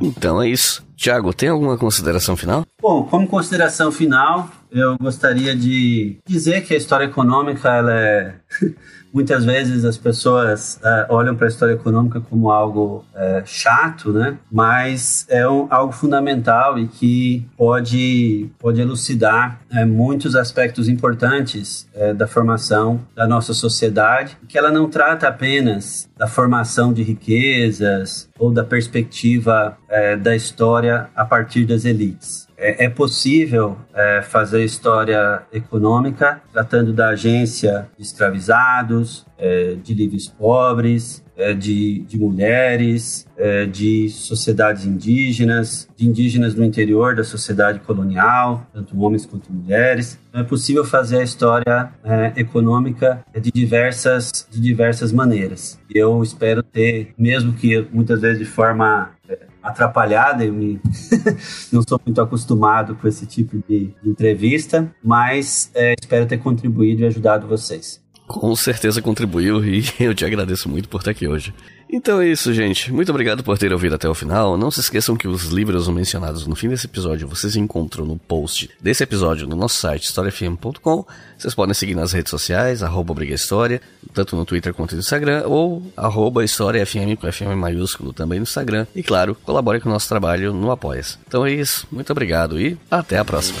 Então é isso. Tiago, tem alguma consideração final? Bom, como consideração final, eu gostaria de dizer que a história econômica ela é Muitas vezes as pessoas uh, olham para a história econômica como algo uh, chato, né? Mas é um, algo fundamental e que pode, pode elucidar uh, muitos aspectos importantes da formação da nossa sociedade, que ela não trata apenas da formação de riquezas ou da perspectiva da história a partir das elites é, é possível é, fazer história econômica tratando da agência de escravizados, é, de livres pobres, é, de, de mulheres, é, de sociedades indígenas, de indígenas no interior da sociedade colonial, tanto homens quanto mulheres. Então é possível fazer a história é, econômica de diversas, de diversas maneiras. Eu espero ter, mesmo que muitas vezes de forma atrapalhada, eu me não sou muito acostumado com esse tipo de entrevista, mas é, espero ter contribuído e ajudado vocês. Com certeza contribuiu e eu te agradeço muito por estar aqui hoje. Então é isso, gente. Muito obrigado por ter ouvido até o final. Não se esqueçam que os livros mencionados no fim desse episódio vocês encontram no post desse episódio no nosso site historiafm.com. Vocês podem seguir nas redes sociais, arroba História, tanto no Twitter quanto no Instagram, ou arroba com FM maiúsculo também no Instagram. E claro, colabore com o nosso trabalho no apoia -se. Então é isso. Muito obrigado e até a próxima.